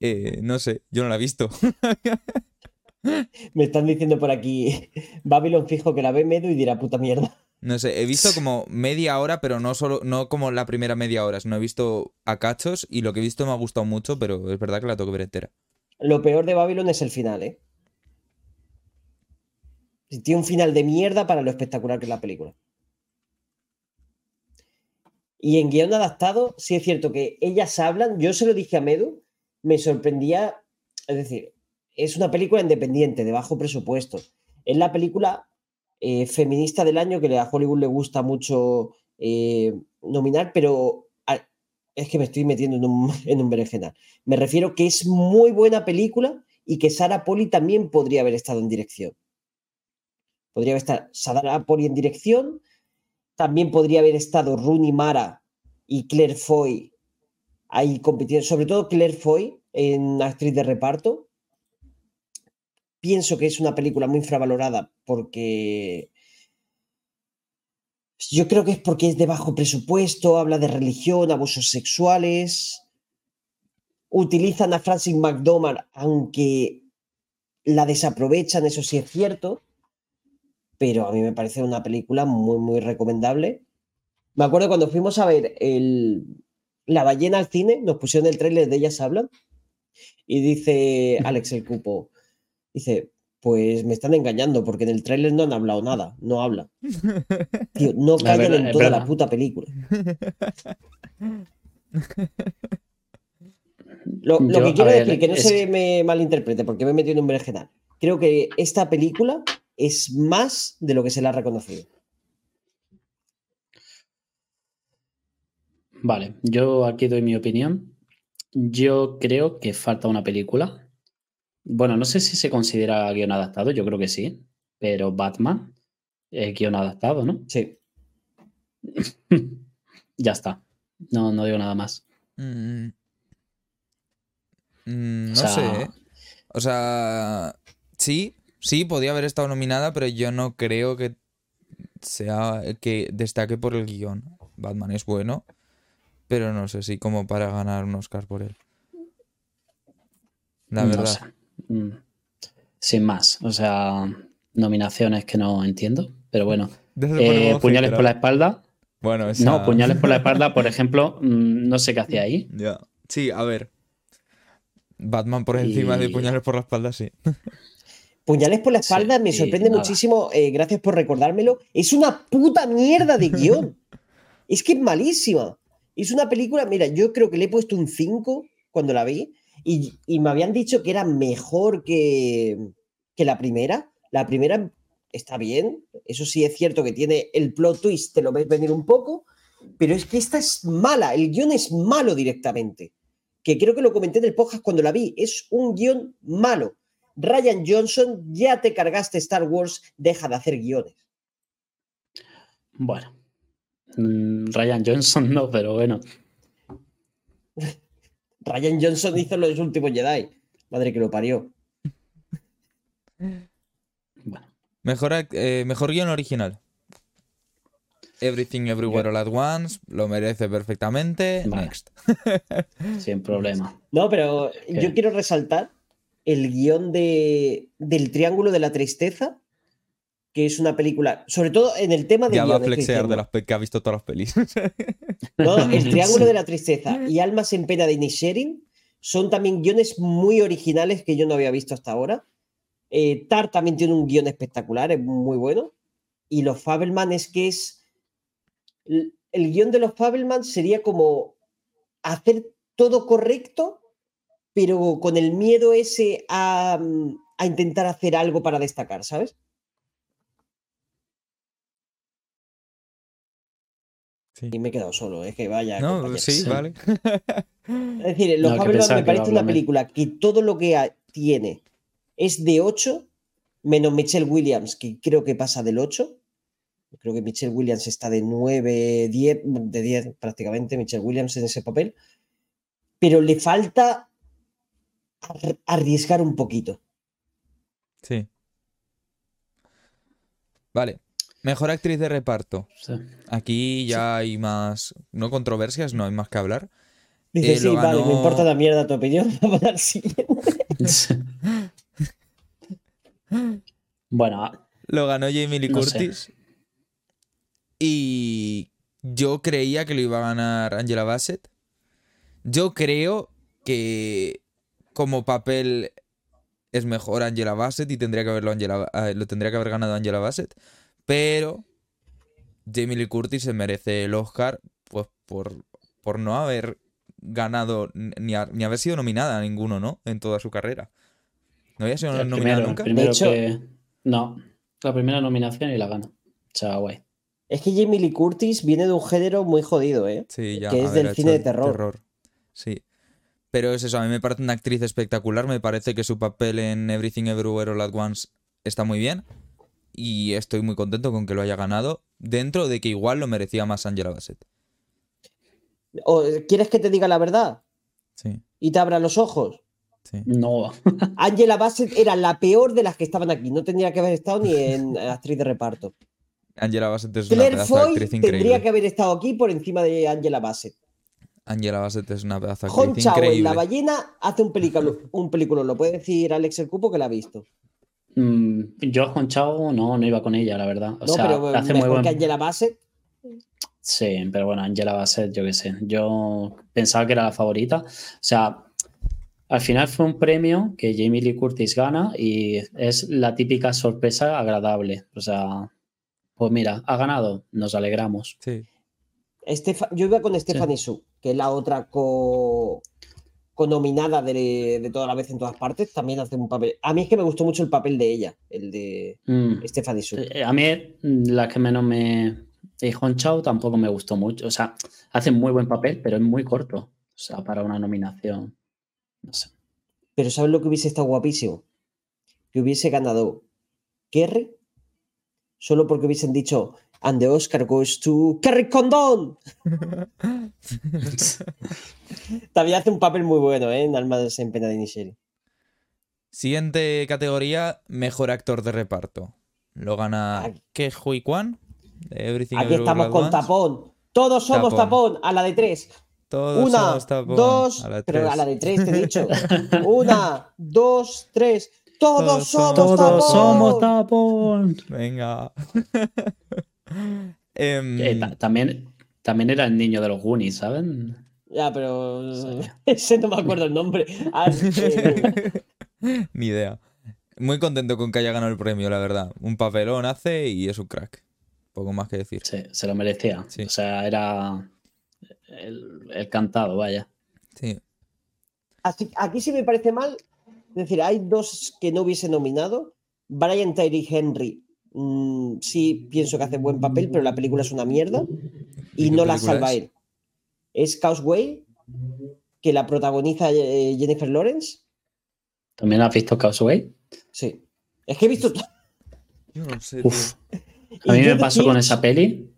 Eh, no sé, yo no la he visto. Me están diciendo por aquí, Babylon fijo que la ve Medu y dirá puta mierda. No sé, he visto como media hora, pero no solo, no como la primera media hora, sino he visto a cachos y lo que he visto me ha gustado mucho, pero es verdad que la tengo que ver entera. Lo peor de Babylon es el final, ¿eh? Tiene un final de mierda para lo espectacular que es la película. Y en guion adaptado, sí es cierto que ellas hablan, yo se lo dije a Medu, me sorprendía, es decir, es una película independiente, de bajo presupuesto. Es la película eh, feminista del año que a Hollywood le gusta mucho eh, nominar, pero es que me estoy metiendo en un, en un berenjenal. Me refiero que es muy buena película y que Sarah Poli también podría haber estado en dirección. Podría haber estado Sarah Poli en dirección, también podría haber estado Rooney Mara y Claire Foy ahí compitiendo, sobre todo Claire Foy en actriz de reparto. Pienso que es una película muy infravalorada porque yo creo que es porque es de bajo presupuesto, habla de religión, abusos sexuales. Utilizan a Francis McDormand, aunque la desaprovechan, eso sí es cierto. pero a mí me parece una película muy, muy recomendable. Me acuerdo cuando fuimos a ver La ballena al cine, nos pusieron el tráiler de Ellas Hablan y dice Alex el Cupo, dice, pues me están engañando porque en el tráiler no han hablado nada, no habla. Tío, no callan verdad, en toda la puta película. Lo, lo Yo, que quiero ver, decir, que no se que- me malinterprete porque me he metido en un berenjenal. Creo que esta película es más de lo que se le ha reconocido. Vale, yo aquí doy mi opinión. Yo creo que falta una película. Bueno, no sé si se considera guion adaptado, yo creo que sí, pero Batman es guion adaptado, ¿no? Sí. ya está. No, no digo nada más. Mm. Mm, no O sea- sé, ¿eh? O sea, sí, sí, podía haber estado nominada, pero yo no creo que sea que destaque por el guion. Batman es bueno, pero no sé si como para ganar un Oscar por él. La No verdad. sé. Mm. Sin más. O sea, nominaciones que no entiendo, pero bueno. Eh, puñales por la espalda. Bueno, esa- No, puñales por la espalda, por ejemplo, mm, no sé qué hacía ahí. Ya. Sí, a ver. Batman por encima de puñales por la espalda, sí. Puñales por la Sí, espalda me sorprende muchísimo. eh, gracias por recordármelo. Es una puta mierda de guion. es que es malísima. Es una película, mira, yo creo que le he puesto un 5 cuando la vi y, y me habían dicho que era mejor que, que la primera. La primera está bien, eso sí es cierto que tiene el plot twist, te lo ves venir un poco, pero es que esta es mala, el guion es malo directamente. Que creo que lo comenté en el podcast cuando la vi, es un guion malo. Ryan Johnson, ya te cargaste Star Wars, deja de hacer guiones. Bueno. Mm, Ryan Johnson no, pero bueno. Ryan Johnson hizo los últimos Jedi. Madre que lo parió. Bueno. Mejor, eh, mejor guion original. Everything Everywhere All at Once, lo merece perfectamente. Vale. Next. Sin problema. No, pero ¿Qué? yo quiero resaltar el guion de, del Triángulo de la Tristeza, que es una película, sobre todo en el tema de Ya va a flexear de las que ha visto todas las pelis. No, no, el Triángulo de la Tristeza y Almas en Pena de Inisherin son también guiones muy originales que yo no había visto hasta ahora. Eh, Tar también tiene un guion espectacular, es muy bueno. Y los Fabelman es que es. El, el guion de los Fabelman sería como hacer todo correcto, pero con el miedo ese a, mm, a intentar hacer algo para destacar, ¿sabes? Sí. Y me he quedado solo, es que vaya. No, sí, Sí. vale. Es decir, Los No, me parece una película que todo lo que tiene es de 8, menos Michelle Williams, que creo que pasa del 8. Creo que Michelle Williams está de 9, 10, de 10 prácticamente, Michelle Williams en ese papel. Pero le falta ar- arriesgar un poquito. Sí. Vale. Mejor actriz de reparto. Sí. Aquí ya hay más. No controversias, no hay más que hablar. Dice, Eh, sí, vale, me importa la mierda tu opinión. Vamos al siguiente. bueno, ah, Lo ganó Jamie Lee No sé. Curtis. Y yo creía que lo iba a ganar Angela Bassett. Yo creo que como papel es mejor Angela Bassett y tendría que haberlo Angela, eh, lo tendría que haber ganado Angela Bassett. Pero Jamie Lee Curtis se merece el Oscar pues por, por no haber ganado ni, a- ni haber sido nominada a ninguno, ¿no? En toda su carrera. No había sido el nominada primero, nunca. primero De hecho- que. No, la primera nominación y la gana. Chao, guay. Es que Jamie Lee Curtis viene de un género muy jodido, ¿eh? Sí, ya. que es del cine de el terror. Sí. Pero es eso, a mí me parece una actriz espectacular. Me parece que su papel en Everything Everywhere All at Once está muy bien. Y estoy muy contento con que lo haya ganado. Dentro de que igual lo merecía más Angela Bassett. ¿O ¿Quieres que te diga la verdad? Sí, Y te abra los ojos. sí. No. Angela Bassett era la peor de las que estaban aquí. No tendría que haber estado ni en actriz de reparto. Angela Bassett es una Claire de Foy actriz tendría increíble. que haber estado aquí por encima de Angela Bassett. Angela Bassett es una pedazo de actriz Chao en increíble. La ballena hace un película, un película. Lo puede decir Alex el Cupo que la ha visto. Mm, yo con Chao no, no iba con ella, la verdad. O no, sea, pero hace muy mejor buen... que Angela Bassett. Sí, pero bueno, Angela Bassett, yo qué sé. Yo pensaba que era la favorita. O sea, al final fue un premio que Jamie Lee Curtis gana y es la típica sorpresa agradable. O sea, pues mira, ha ganado, nos alegramos. Sí. Estefa- yo iba con Stephanie Su, que es la otra co, nominada de, de toda la vez en todas partes. También hace un papel. A mí es que me gustó mucho el papel de ella, el de Mm. Stephanie Su. Eh, A mí mm, la que menos me... Y Hong Chao tampoco me gustó mucho. O sea, hace muy buen papel, pero es muy corto. O sea, para una nominación. No sé. Pero ¿sabes lo que hubiese estado guapísimo? Que hubiese ganado Kerry solo porque hubiesen dicho And the Oscar goes to Kerry Condon. También hace un papel muy bueno, ¿eh? En Almas en Pena de Nisheri. Siguiente categoría, mejor actor de reparto. Lo gana Ke Hui Kwan. de Everything Aquí Everywhere estamos con Once. tapón. Todos somos Tapón. tapón. A la de tres. Todos Una, somos tapón. dos, A la pero tres. a la de tres te he dicho. Una, dos, tres. Todos, Todos somos somos tapón. Todos somos tapón. Venga. Eh, ta- también, también era el niño de los Goonies, ¿saben? Ya, pero Sí. ese no me acuerdo el nombre. Ah, eh, Ni idea. Muy contento con que haya ganado el premio, la verdad. Un papelón hace y es un crack. Poco más que decir. Sí, se lo merecía. Sí. O sea, era el, el cantado, vaya. Sí. así- aquí sí me parece mal. Es decir, hay dos que no hubiese nominado. Brian Tyree Henry. Mm, sí, pienso que hace buen papel, pero la película es una mierda. ¿Y no la salva es? él. Es Causeway, que la protagoniza eh, Jennifer Lawrence. ¿También has visto Causeway? Sí. Es que he visto. to- Yo no sé. Uf. A mí me pasó con esa peli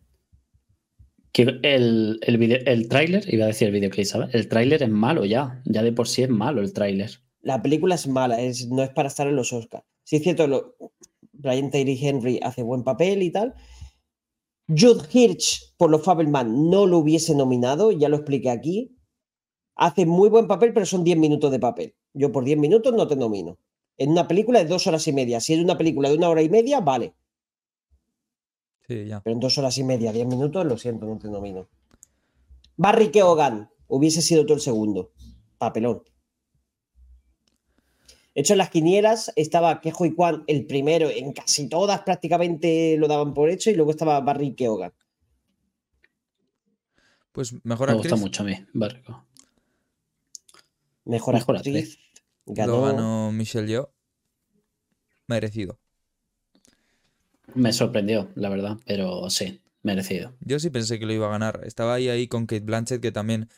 que el, el, video- el tráiler, iba a decir el videoclip, ¿sabes? El tráiler es malo ya. Ya de por sí es malo el tráiler. La película es mala, es, no es para estar en los Oscars. Sí, es cierto, lo, Brian Tyree Henry hace buen papel y tal. Jude Hirsch, por los Fabelman, no lo hubiese nominado, ya lo expliqué aquí. Hace muy buen papel, pero son 10 minutos de papel. Yo por 10 minutos no te nomino. En una película de dos horas y media. Si es una película de una hora y media, vale. Sí, ya. Pero en dos horas y media, 10 minutos, lo siento, no te nomino. Barry Keoghan, hubiese sido tú el segundo. Papelón. De hecho, en las quinielas estaba Kejo y Kwan el primero, en casi todas prácticamente lo daban por hecho, y luego estaba Barry Keoghan. Pues mejor Me actriz. gusta mucho a mí, Barco. Mejor, Mejor actriz. Lo Ganó, ganó Michelle Yeoh. Merecido. Me sorprendió, la verdad, pero sí, merecido. Yo sí pensé que lo iba a ganar. Estaba ahí ahí con Kate Blanchett, que también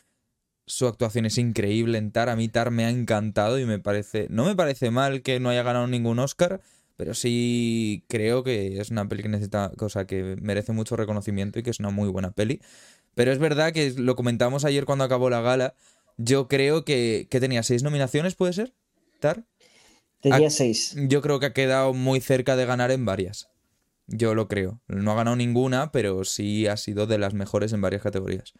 su actuación es increíble en Tar. A mí Tar me ha encantado y me parece. No me parece mal que no haya ganado ningún Oscar, pero sí creo que es una peli que necesita. Cosa que merece mucho reconocimiento y que es una muy buena peli. Pero es verdad que lo comentamos ayer cuando acabó la gala. Yo creo que, que tenía seis nominaciones, ¿puede ser? Tar. tenía seis. Yo creo que ha quedado muy cerca de ganar en varias. Yo lo creo. No ha ganado ninguna, pero sí ha sido de las mejores en varias categorías.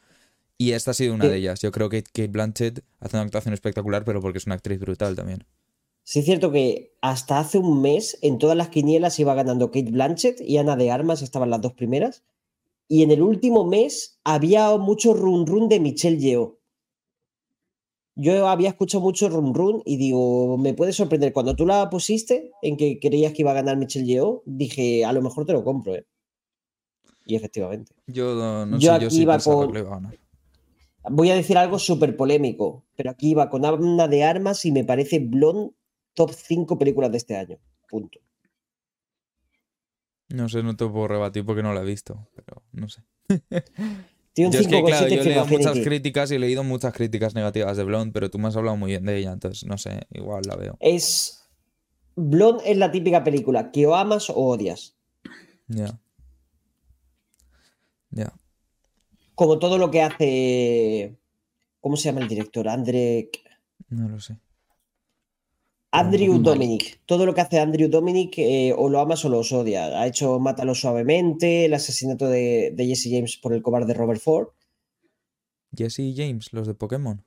Y esta ha sido una Eh. de ellas. Yo creo que Kate Blanchett hace una actuación espectacular, pero porque es una actriz brutal también. Sí, es cierto que hasta hace un mes en todas las quinielas iba ganando Kate Blanchett y Ana de Armas estaban las dos primeras. Y en el último mes había mucho run run de Michelle Yeoh. Yo había escuchado mucho run run y digo, me puede sorprender. Cuando tú la pusiste en que creías que iba a ganar Michelle Yeoh, dije, a lo mejor te lo compro, ¿eh? Y efectivamente. Yo no, no Yo sé, yo aquí sí iba con- que lo iba a ganar. Voy a decir algo súper polémico, pero aquí iba con Ana de Armas y me parece Blonde top 5 películas de este año. Punto. No sé, no te puedo rebatir porque no la he visto, pero no sé. Tiene un Yo es que, claro, 5,7 yo he leído muchas críticas y he leído muchas críticas negativas de Blonde, pero tú me has hablado muy bien de ella, entonces no sé, igual la veo. Es. Blonde es la típica película que o amas o odias. Ya. Ya. Como todo lo que hace. ¿Cómo se llama el director? Andre... No lo sé. Andrew. Dominic. Todo lo que hace Andrew Dominic o lo amas o los odias. Ha hecho Mátalo suavemente, el asesinato de, de Jesse James por el cobarde Robert Ford. Jesse y James, los de Pokémon.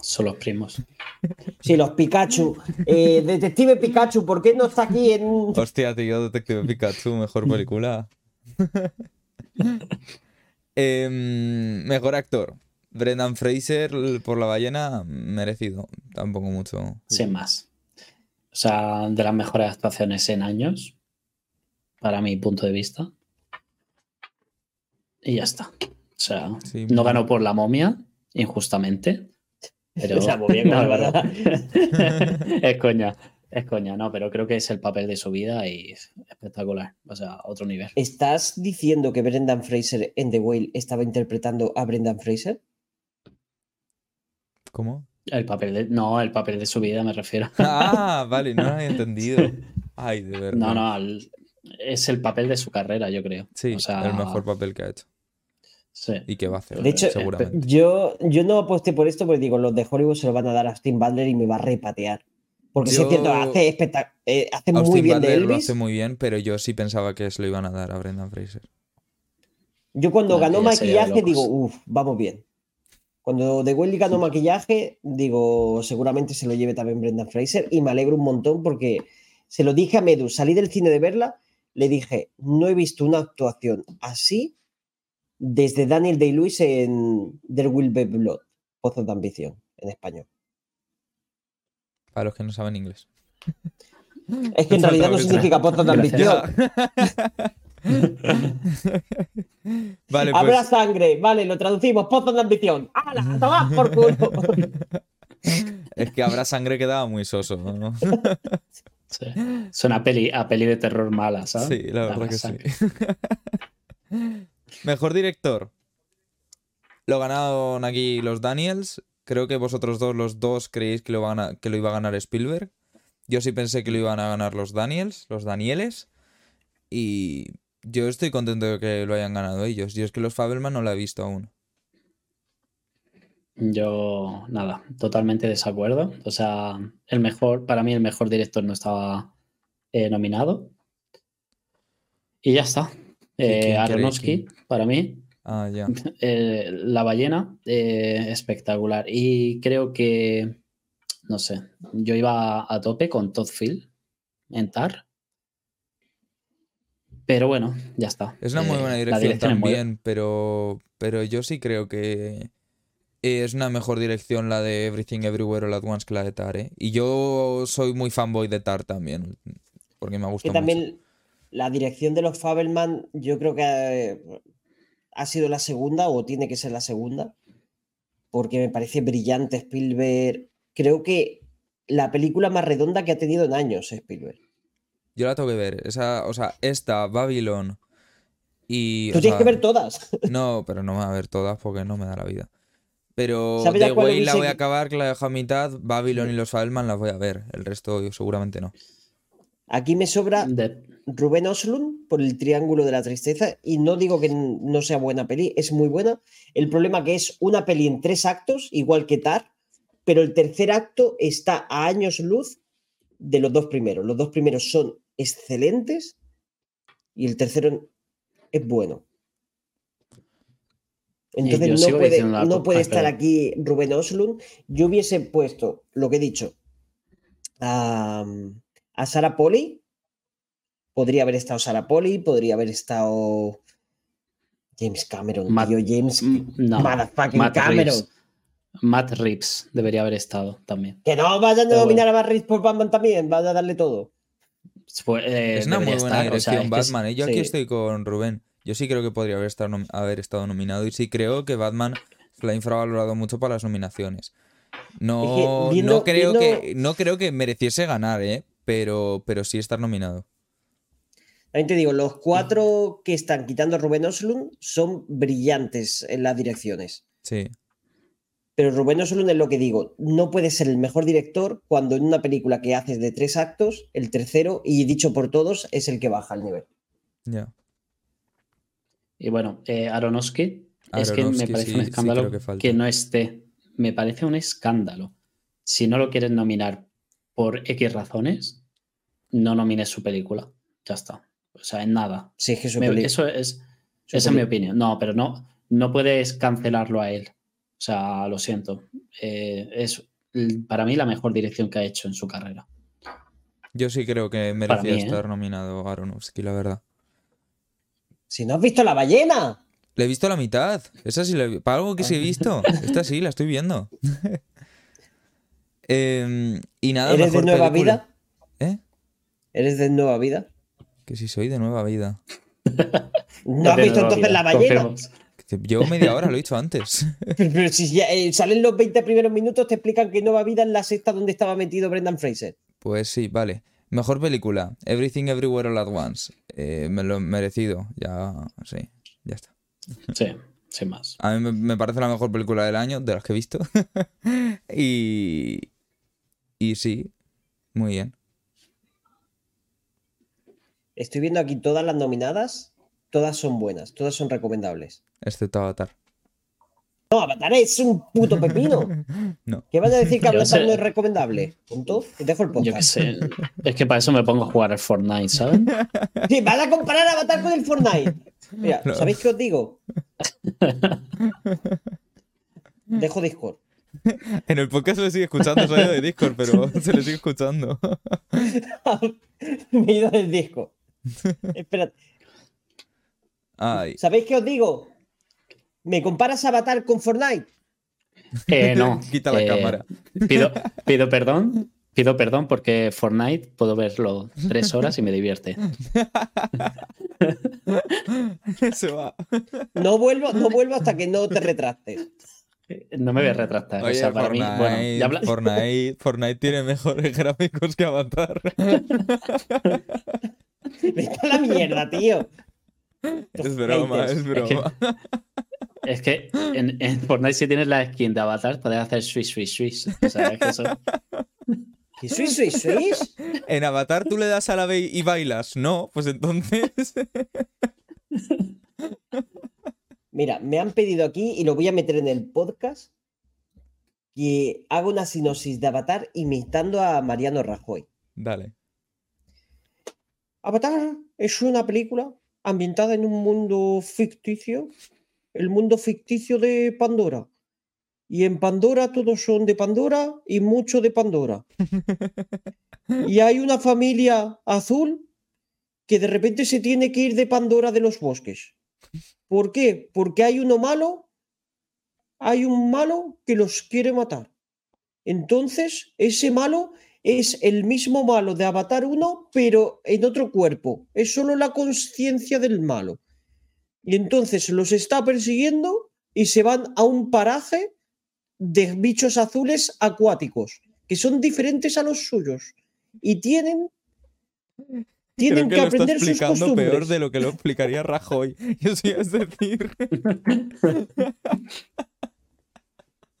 Son los primos. Sí, los Pikachu. Eh, Detective Pikachu, ¿por qué no está aquí en. Hostia, tío, Detective Pikachu, mejor película. Em, mejor actor. Brendan Fraser por La ballena, merecido. Tampoco mucho. Sin más. O sea, de las mejores actuaciones en años, para mi punto de vista. Y ya está. O sea, Sí, no ganó por la momia, injustamente. Pero Esa momia, No, claro, es verdad. es coña, es coña, no, pero creo que es el papel de su vida y es espectacular. O sea, otro nivel. ¿Estás diciendo que Brendan Fraser en The Whale estaba interpretando a Brendan Fraser? ¿Cómo? El papel de. No, el papel de su vida me refiero. Ah, vale, no lo había entendido. Ay, de verdad. No, no, el- es el papel de su carrera, yo creo. Sí, o sea, el mejor papel que ha hecho. Sí. Y que va a hacer, De hecho, seguramente. Yo, yo no aposté por esto porque digo, los de Hollywood se lo van a dar a Austin Butler y me va a repatear. Porque sí Yo- es cierto, hace, espectac- eh, hace muy bien de Butler lo Elvis. hace muy bien, pero yo sí pensaba que se lo iban a dar a Brendan Fraser. Yo cuando No, ganó maquillaje digo, uff, vamos bien. Cuando The Whale ganó maquillaje, digo, seguramente se lo lleve también Brendan Fraser y me alegro un montón porque se lo dije a Medu, salí del cine de verla, le dije, no he visto una actuación así desde Daniel Day-Lewis en There Will Be Blood, Pozos de Ambición, en español. Para los que no saben inglés. Es que en realidad no significa Pozos de Gracias. Ambición. vale, Habrá pues. sangre, vale, lo traducimos, Pozos de Ambición. ¡Hala, a tomar por culo! Es que habrá sangre que daba muy soso, ¿no? sí. Es una peli, a peli de terror mala, ¿sabes? Sí, la verdad que sí. Mejor director. Lo ganaron aquí los Daniels. Creo que vosotros dos, los dos, creéis que lo, van a- que lo iba a ganar Spielberg. Yo sí pensé que lo iban a ganar los Daniels, los Danieles. Y yo estoy contento de que lo hayan ganado ellos. Y es que los Fabelman no la he visto aún. Yo, nada, totalmente desacuerdo. O sea, el mejor, para mí el mejor director no estaba eh, nominado. Y ya está. Eh, Aronofsky, para mí, Ah, ya. eh, La ballena, eh, espectacular. Y creo que, no sé, yo iba a tope con Todd Field en TAR. Pero bueno, ya está. Es una muy Eh, buena dirección también, pero, pero yo sí creo que es una mejor dirección la de Everything Everywhere All At Once que la de Tar, ¿eh? Y yo soy muy fanboy de Tar también, porque me gusta Que mucho. también la dirección de los Fabelman, yo creo que eh, ha sido la segunda o tiene que ser la segunda, porque me parece brillante Spielberg. Creo que la película más redonda que ha tenido en años Spielberg. Yo la tengo que ver. Esa, o sea, esta, Babylon y... Tú tienes que ver todas. No, pero no me voy a ver todas porque no me da la vida. Pero ¿Sabes ya The Way la voy a acabar, que la dejo a mitad. Babylon y los Fabelman las voy a ver. El resto yo seguramente no. Aquí me sobra de- Rubén Oslund por el Triángulo de la Tristeza y no digo que no sea buena peli, es muy buena. El problema que es una peli en tres actos, igual que Tar, pero el tercer acto está a años luz de los dos primeros. Los dos primeros son excelentes y el tercero es bueno. Entonces no puede, no puede estar aquí Rubén Oslund. Yo hubiese puesto lo que he dicho a, a Sarah Polly. Podría haber estado Sarah Polly, podría haber estado James Cameron. Matt- tío, James no, motherfucking Matt Cameron. Reeves. Matt Reeves debería haber estado también. Que no vayan a nominar a Matt Reeves por Batman también, van a darle todo. Fue- eh, Es una muy buena estar, o sea, dirección es que es- Batman. ¿eh? Yo aquí estoy con Rubén. Yo sí creo que podría haber estado, haber estado nominado. Y sí creo que Batman la ha infravalorado mucho para las nominaciones. No, Es que viendo- no, creo, viendo- que, no creo que mereciese ganar, ¿eh? Pero, pero sí estar nominado. También te digo, los cuatro que están quitando a Rubén Oslund son brillantes en las direcciones. Sí. Pero Rubén Oslund es lo que digo, no puede ser el mejor director cuando en una película que haces de tres actos, el tercero, y dicho por todos, es el que baja el nivel. Ya. Y bueno, eh, Aronofsky, es que me parece sí- un escándalo que no esté. Me parece un escándalo. Si no lo quieres nominar por X razones, no nomines su película. Ya está. O sea, en nada. Sí, es que Me- eso es, su esa es mi opinión. No, pero no, no puedes cancelarlo a él. O sea, lo siento. Eh, es para mí la mejor dirección que ha hecho en su carrera. Yo sí creo que merecía mí, ¿eh? estar nominado Aronofsky, la verdad. Si no has visto la ballena. Le he visto la mitad. Esa sí la he Para algo que sí he visto. Esta sí, la estoy viendo. Em, y nada, ¿Eres de nueva película. vida? ¿Eh? ¿Eres de nueva vida? Que si soy de nueva vida. ¿No has visto entonces vida, la ballena? Llevo media hora, lo he dicho antes. Pero, pero si ya, eh, salen los 20 primeros minutos, te explican que Nueva Vida es la sexta donde estaba metido Brendan Fraser. Pues sí, vale. Mejor película. Everything Everywhere All at Once. Eh, me lo he merecido. Ya, sí, ya está. Sí, sin más. A mí me- me parece la mejor película del año, de las que he visto. y. Y sí, muy bien. Estoy viendo aquí todas las nominadas, todas son buenas, todas son recomendables. Excepto Avatar. No, Avatar es un puto pepino. No. ¿Qué vas a decir que Avatar sé. no es recomendable? ¿Punto? Te dejo el Yo qué podcast. sé. Es que para eso me pongo a jugar al Fortnite, ¿sabes? Sí, ¿Vas a comparar Avatar con el Fortnite? Mira, No. ¿sabéis qué os digo? Dejo Discord. En el podcast se le sigue escuchando, soy de Discord, pero se le sigue escuchando. Me he ido del Discord. Espera, Ay, ¿sabéis qué os digo? ¿Me comparas Avatar con Fortnite? Eh, no. Quita la eh, cámara. Pido, pido perdón. Pido perdón porque Fortnite puedo verlo tres horas y me divierte. se va. No vuelvo, no vuelvo hasta que no te retractes. No me voy a retractar. o Oye, sea, para mí, bueno, ya habla- Fortnite, Fortnite tiene mejores gráficos que Avatar. Vete a la mierda, tío. Es broma, haters. es broma. Es que en, en Fortnite si tienes la skin de Avatar puedes hacer swish, swish, swish. O sea, es que eso... ¿Y sois, sois, sois? En Avatar tú le das a la B y bailas. No, pues entonces. Mira, me han pedido aquí y lo voy a meter en el podcast que haga una sinopsis de Avatar imitando a Mariano Rajoy. Dale. Avatar es una película ambientada en un mundo ficticio, el mundo ficticio de Pandora. Y en Pandora todos son de Pandora y mucho de Pandora. Y hay una familia azul que de repente se tiene que ir de Pandora de los bosques. ¿Por qué? Porque hay uno malo, hay un malo que los quiere matar. Entonces, ese malo es el mismo malo de Avatar 1, pero en otro cuerpo. Es solo la conciencia del malo. Y entonces los está persiguiendo y se van a un paraje de bichos azules acuáticos, que son diferentes a los suyos. Y tienen, tienen Creo que, que, lo está aprender sus explicando costumbres. peor de lo que lo explicaría Rajoy. Yo sí, es decir.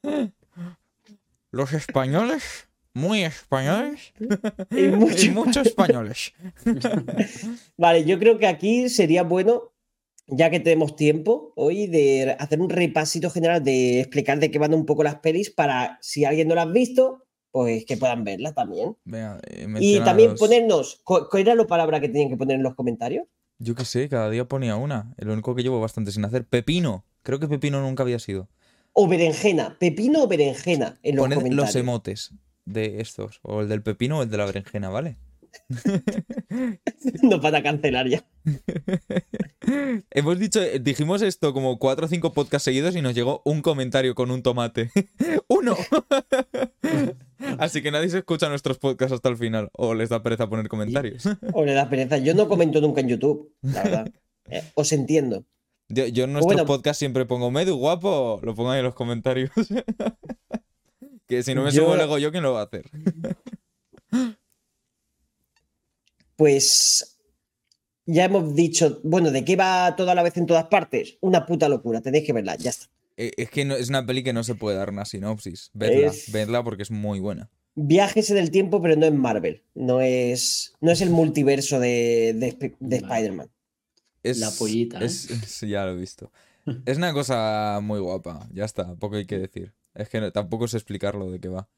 Los españoles, muy españoles, Y mucho- y muchos españoles. Vale, yo creo que aquí sería bueno, ya que tenemos tiempo hoy, de hacer un repasito general, de explicar de qué van un poco las pelis para, si alguien no las ha visto, pues que puedan verlas también. Eh, Y también los- ponernos, ¿cu- ¿cuál era la palabra que tenían que poner en los comentarios? Yo qué sé, cada día ponía una. Lo único que llevo bastante sin hacer. Pepino. Creo que Pepino nunca había sido. O berenjena, pepino o berenjena en los Poned comentarios. los emotes de estos. O el del pepino o el de la berenjena, ¿vale? Nos van a cancelar ya. Hemos dicho, eh, dijimos esto como cuatro o cinco podcasts seguidos y nos llegó un comentario con un tomate. ¡Uno! Así que nadie se escucha nuestros podcasts hasta el final. O les da pereza poner comentarios. O le da pereza. Yo no comento nunca en YouTube, la verdad. Eh, os entiendo. Yo, yo en nuestro Bueno. podcast siempre pongo Medu guapo. Lo pongo ahí en los comentarios. Que si no me Yo- subo luego yo, ¿quién lo va a hacer? Pues ya hemos dicho, bueno, ¿de qué va toda la vez en todas partes? Una puta locura, tenéis que verla, ya está. Eh, Es que no- es una peli que no se puede dar una sinopsis. Vedla, Es- vedla porque es muy buena. Viajes en el tiempo, pero no en Marvel. No es, no es el multiverso de, de. Spider-Man. Es, La pollita, ¿eh? es- es- ya lo he visto. Es una cosa muy guapa, ya está, poco hay que decir. Es que no- tampoco sé explicarlo de qué va.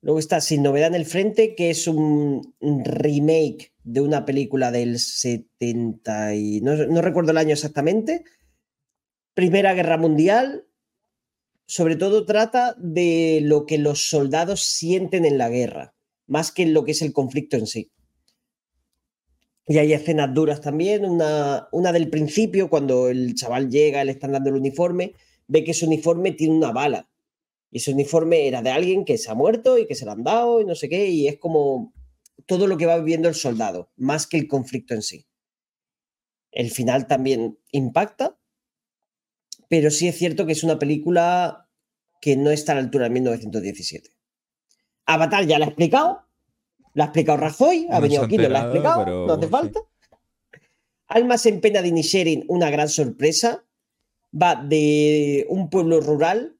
Luego está Sin Novedad en el Frente, que es un remake de una película del 70 y no, no recuerdo el año exactamente. Primera Guerra Mundial. sobre todo trata de lo que los soldados sienten en la guerra, más que en lo que es el conflicto en sí. Y hay escenas duras también, una, una del principio, cuando el chaval llega, le están dando el uniforme, ve que su uniforme tiene una bala. Y ese uniforme era de alguien que se ha muerto y que se lo han dado y no sé qué, y es como todo lo que va viviendo el soldado, más que el conflicto en sí. El final también impacta, pero sí es cierto que es una película que no está a la altura de 1917. Avatar ya la ha explicado, la ha explicado Rajoy, ha No venido aquí, no la ha explicado, pero no hace sí. falta. Almas en pena de Inisherin, una gran sorpresa. Va de un pueblo rural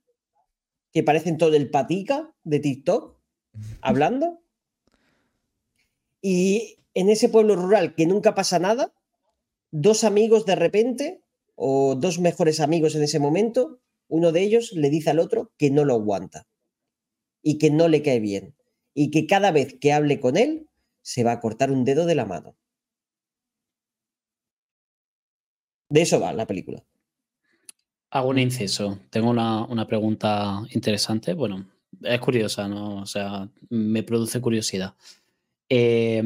que parecen todo el patica de TikTok, hablando. Y en ese pueblo rural que nunca pasa nada, dos amigos de repente, o dos mejores amigos en ese momento, uno de ellos le dice al otro que no lo aguanta y que no le cae bien y que cada vez que hable con él se va a cortar un dedo de la mano. De eso va la película. Hago un inciso. Tengo una, una pregunta interesante. Bueno, es curiosa, ¿no? O sea, me produce curiosidad. Eh,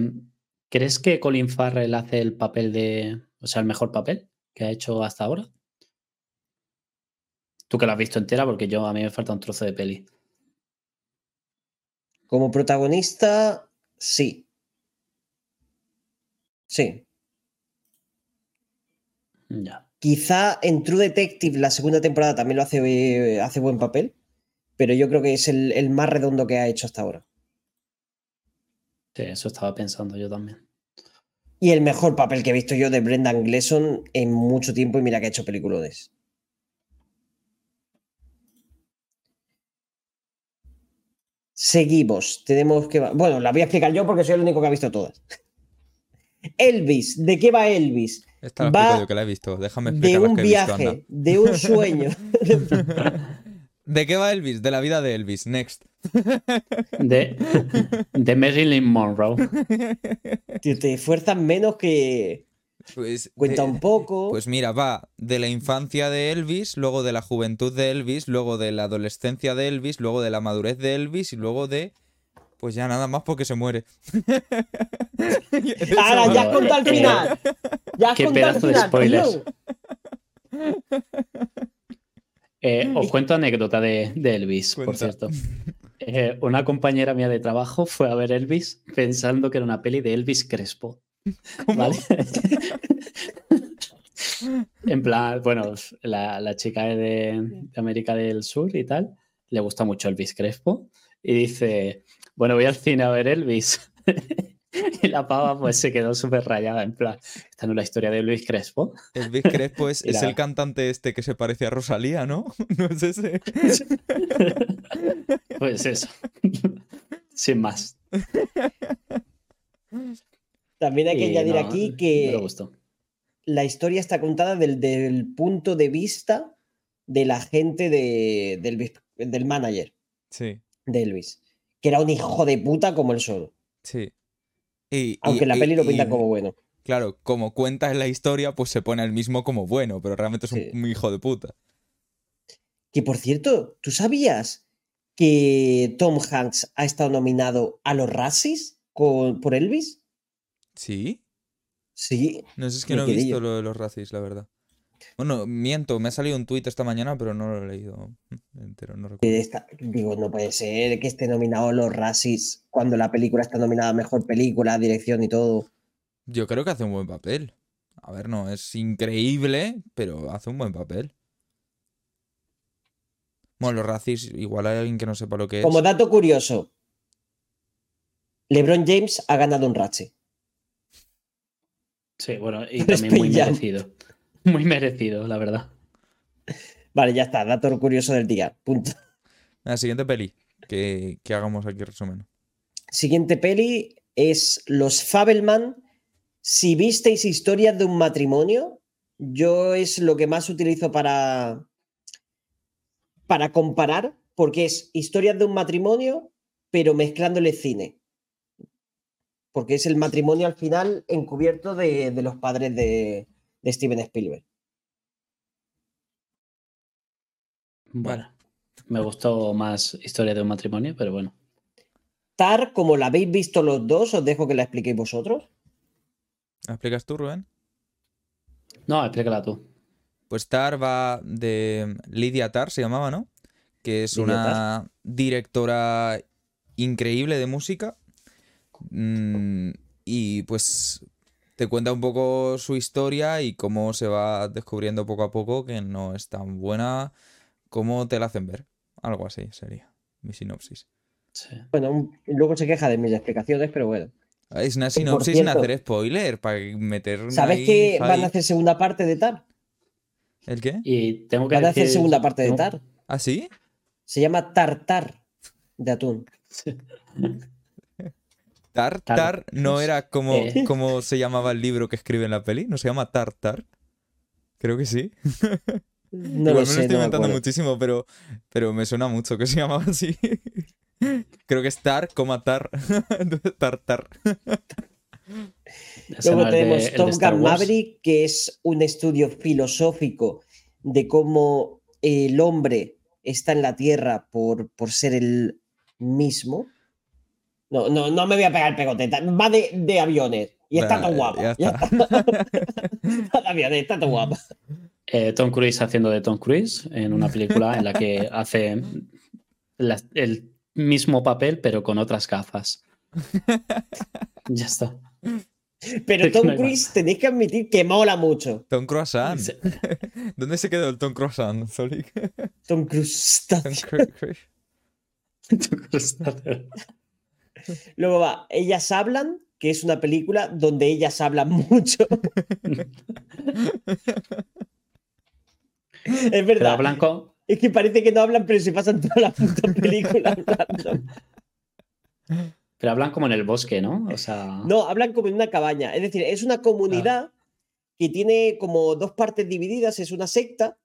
¿Crees que Colin Farrell hace el papel de. O sea, el mejor papel que ha hecho hasta ahora? Tú que la has visto entera, porque yo a mí me falta un trozo de peli. Como protagonista, sí. Sí. Ya. Quizá en True Detective la segunda temporada también lo hace, eh, hace buen papel, pero yo creo que es el, el más redondo que ha hecho hasta ahora. Sí, eso estaba pensando yo también. Y el mejor papel que he visto yo de Brendan Gleeson en mucho tiempo y mira que ha hecho peliculones. Seguimos. Tenemos que... Bueno, la voy a explicar yo porque soy el único que ha visto todas. Elvis. ¿De qué va Elvis? Esta la Va yo que la he visto. Déjame De explicar las un que he visto, anda. viaje, de un sueño. ¿De qué va Elvis? De la vida de Elvis. Next. De, de Marilyn Monroe. Tío, te esfuerzas menos que... Pues, Cuenta de- un poco. Pues mira, va de la infancia de Elvis, luego de la juventud de Elvis, luego de la adolescencia de Elvis, luego de la madurez de Elvis y luego de. Pues ya nada más porque se muere. Eso ¡Hala, va. ya has contado el Eh, final! ¡Ya has qué contado el pedazo de spoilers. Eh, os cuento anécdota de, de Elvis, por cierto. Eh, una compañera mía de trabajo fue a ver Elvis pensando que era una peli de Elvis Crespo. ¿Vale? en plan, bueno, la, la chica es de, de América del Sur y tal, le gusta mucho Elvis Crespo y dice, bueno, voy al cine a ver Elvis. y la pava pues se quedó súper rayada, en plan, esta no es la historia de Elvis Crespo. Elvis Crespo es, el cantante este que se parece a Rosalía, ¿no? No es ese. Pues eso. Sin más. También hay que Y añadir no, aquí que gustó. la historia está contada del, del punto de vista de la gente de- del, del manager Sí, de Elvis, que era un hijo de puta como el solo. sí. Y- Aunque y- la y- peli lo pintan como bueno. Claro, como cuenta en la historia, pues se pone al mismo como bueno, pero realmente es un, Sí. un hijo de puta. Que por cierto, ¿tú sabías que Tom Hanks ha estado nominado a los Razzies con- por Elvis? ¿Sí? Sí. No sé, es que no he visto lo de los racis, la verdad. Bueno, miento, me ha salido un tuit esta mañana, pero no lo he leído entero, no recuerdo. digo, no puede ser que esté nominado los Razzies cuando la película está nominada a mejor película, dirección y todo. Yo creo que hace un buen papel. A ver, no es increíble, pero hace un buen papel. Bueno, los racis, igual hay alguien que no sepa lo que es. Como dato curioso, LeBron James ha ganado un Razzie. Sí, bueno, y también muy merecido. Muy merecido, la verdad. Vale, ya está, dato curioso del día. Punto. La siguiente peli que, que hagamos aquí resumen. Siguiente peli es Los Fabelman. Si visteis historias de un matrimonio, yo es lo que más utilizo para, para comparar, porque es historias de un matrimonio, pero mezclándole cine. Porque es el matrimonio al final encubierto de, de los padres de, de Steven Spielberg. Bueno, Me gustó más Historia de un matrimonio, pero bueno. Tar, como la habéis visto los dos, os dejo que la expliquéis vosotros. ¿La explicas tú, Rubén? No, explícala tú. Pues Tar va de Lidia Tar, se llamaba, ¿no? Que es una directora increíble de música. Mm, y pues te cuenta un poco su historia y cómo se va descubriendo poco a poco que no es tan buena como te la hacen ver. Algo así sería mi sinopsis. Sí. Bueno, luego se queja de mis explicaciones, pero bueno. Es una sinopsis sin hacer spoiler, para meter ¿Sabes ahí que van a hacer segunda parte de Tar? ¿El qué? Y tengo que Van a hacer segunda parte de no, Tar. ¿Ah, sí? Se llama Tartar de atún. Tar, Tar, Tar no era como, eh. como se llamaba el libro que escribe en la peli, ¿no se llama Tar Tar? Creo que sí. No Igual lo me sé, lo estoy no inventando muchísimo, pero, pero me suena mucho que se llamaba así. Creo que es Tar, coma Tar. Entonces, tar, Tar. ese Luego tenemos de Top Gun. Maverick, que es un estudio filosófico de cómo el hombre está en la Tierra por, por ser el mismo. No, no, no me voy a pegar el pegote. Va de, de aviones. Y está todo guapo. ya está. de aviones, está todo guapo. Eh, Tom Cruise haciendo de Tom Cruise en una película en la que hace la- el mismo papel, pero con otras gafas. ya está. Pero Tom. Cruise tenéis que admitir que mola mucho. Tom Croissant. ¿Dónde se quedó el Tom Croissant, Zolik? Tom Cruise está Tom Cru- Cru- Tom Cruise Luego va, Ellas hablan, que es una película donde ellas hablan mucho. es verdad. hablan con- Es que parece que no hablan, pero se pasan toda la puta película hablando. pero hablan como en el bosque, ¿no? O sea. No, hablan como en una cabaña. Es decir, es una comunidad que tiene como dos partes divididas, es una secta.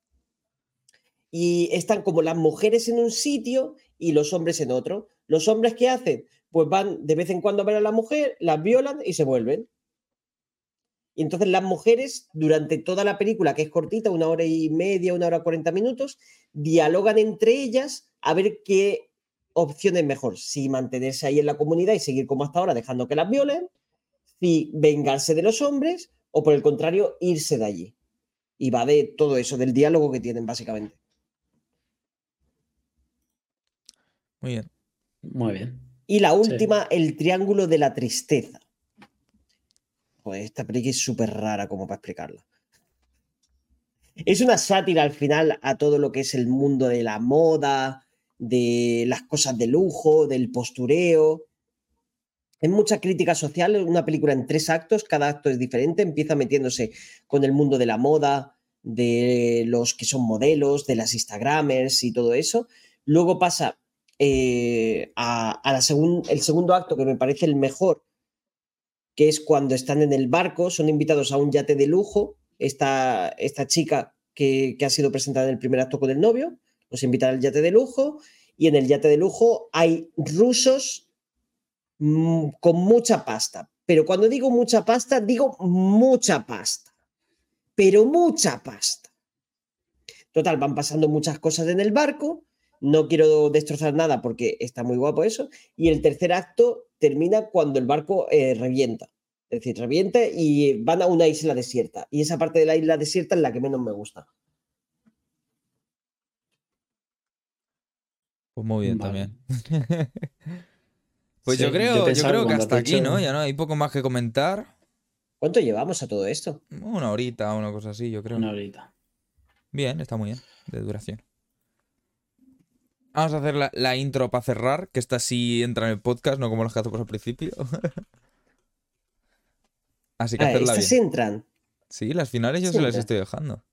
Y están como las mujeres en un sitio y los hombres en otro. Los hombres que hacen, pues van de vez en cuando a ver a la mujer, las violan y se vuelven. Y entonces las mujeres, durante toda la película, que es cortita, una hora y media, una hora cuarenta minutos, dialogan entre ellas a ver qué opción es mejor. Si mantenerse ahí en la comunidad y seguir como hasta ahora, dejando que las violen, si vengarse de los hombres o por el contrario, irse de allí. Y va de todo eso, del diálogo que tienen, básicamente. Muy bien. Muy bien. Y la Sí. última, el triángulo de la tristeza. Pues esta película es súper rara como para explicarla. Es una sátira al final a todo lo que es el mundo de la moda, de las cosas de lujo, del postureo. Es mucha crítica social, es una película en tres actos, cada acto es diferente, empieza metiéndose con el mundo de la moda, de los que son modelos, de las Instagramers y todo eso. Luego pasa eh, a, la el segundo acto, que me parece el mejor, que es cuando están en el barco, son invitados a un yate de lujo, esta, esta chica que, que ha sido presentada en el primer acto con el novio, los invitan al yate de lujo, y en el yate de lujo hay rusos mm, con mucha pasta. Pero cuando digo mucha pasta, digo mucha pasta. Pero mucha pasta. Total, van pasando muchas cosas en el barco. No quiero destrozar nada porque está muy guapo eso. Y el tercer acto termina cuando el barco eh, revienta. Es decir, revienta y van a una isla desierta. Y esa parte de la isla desierta es la que menos me gusta. Pues muy bien Vale. también. pues Sí, yo creo, yo creo que hasta has aquí, ¿no? Ya no hay poco más que comentar. ¿Cuánto llevamos a todo esto? Una horita, una cosa así, yo creo. Una horita. Bien, está muy bien, de duración. Vamos a hacer la, la intro para cerrar, que esta sí entra en el podcast, no como los que hacemos al principio. Así que Ah, hacerla estas bien. entran. Sí, las finales yo Sí, se las estoy dejando.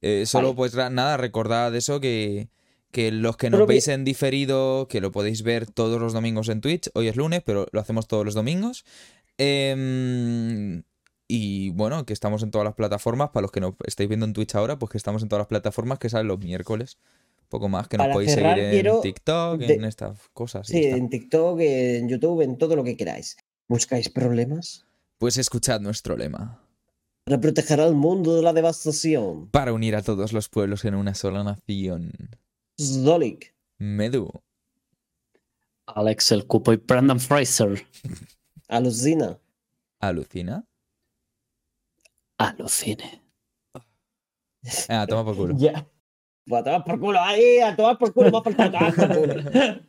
Eh, solo Vale. pues nada, recordad eso que, que los que nos veis en diferido, que lo podéis ver todos los domingos en Twitch. Hoy es lunes, pero lo hacemos todos los domingos. Em, y bueno, que estamos en todas las plataformas. Para los que nos estáis viendo en Twitch ahora, pues que estamos en todas las plataformas que salen los miércoles. Poco más, que nos Para podéis cerrar, seguir en TikTok, de- en estas cosas. Sí, en TikTok, en YouTube, en todo lo que queráis. ¿Buscáis problemas? Pues escuchad nuestro lema. Para proteger al mundo de la devastación. Para unir a todos los pueblos en una sola nación. Zolik. Medu. Alex el Cupo y Brandon Fraser. Alucina. Alucina. Alucine. Ah, toma por culo. Ya. Pues a tomar por culo ahí, a tomar por culo, faltado a tomar por culo.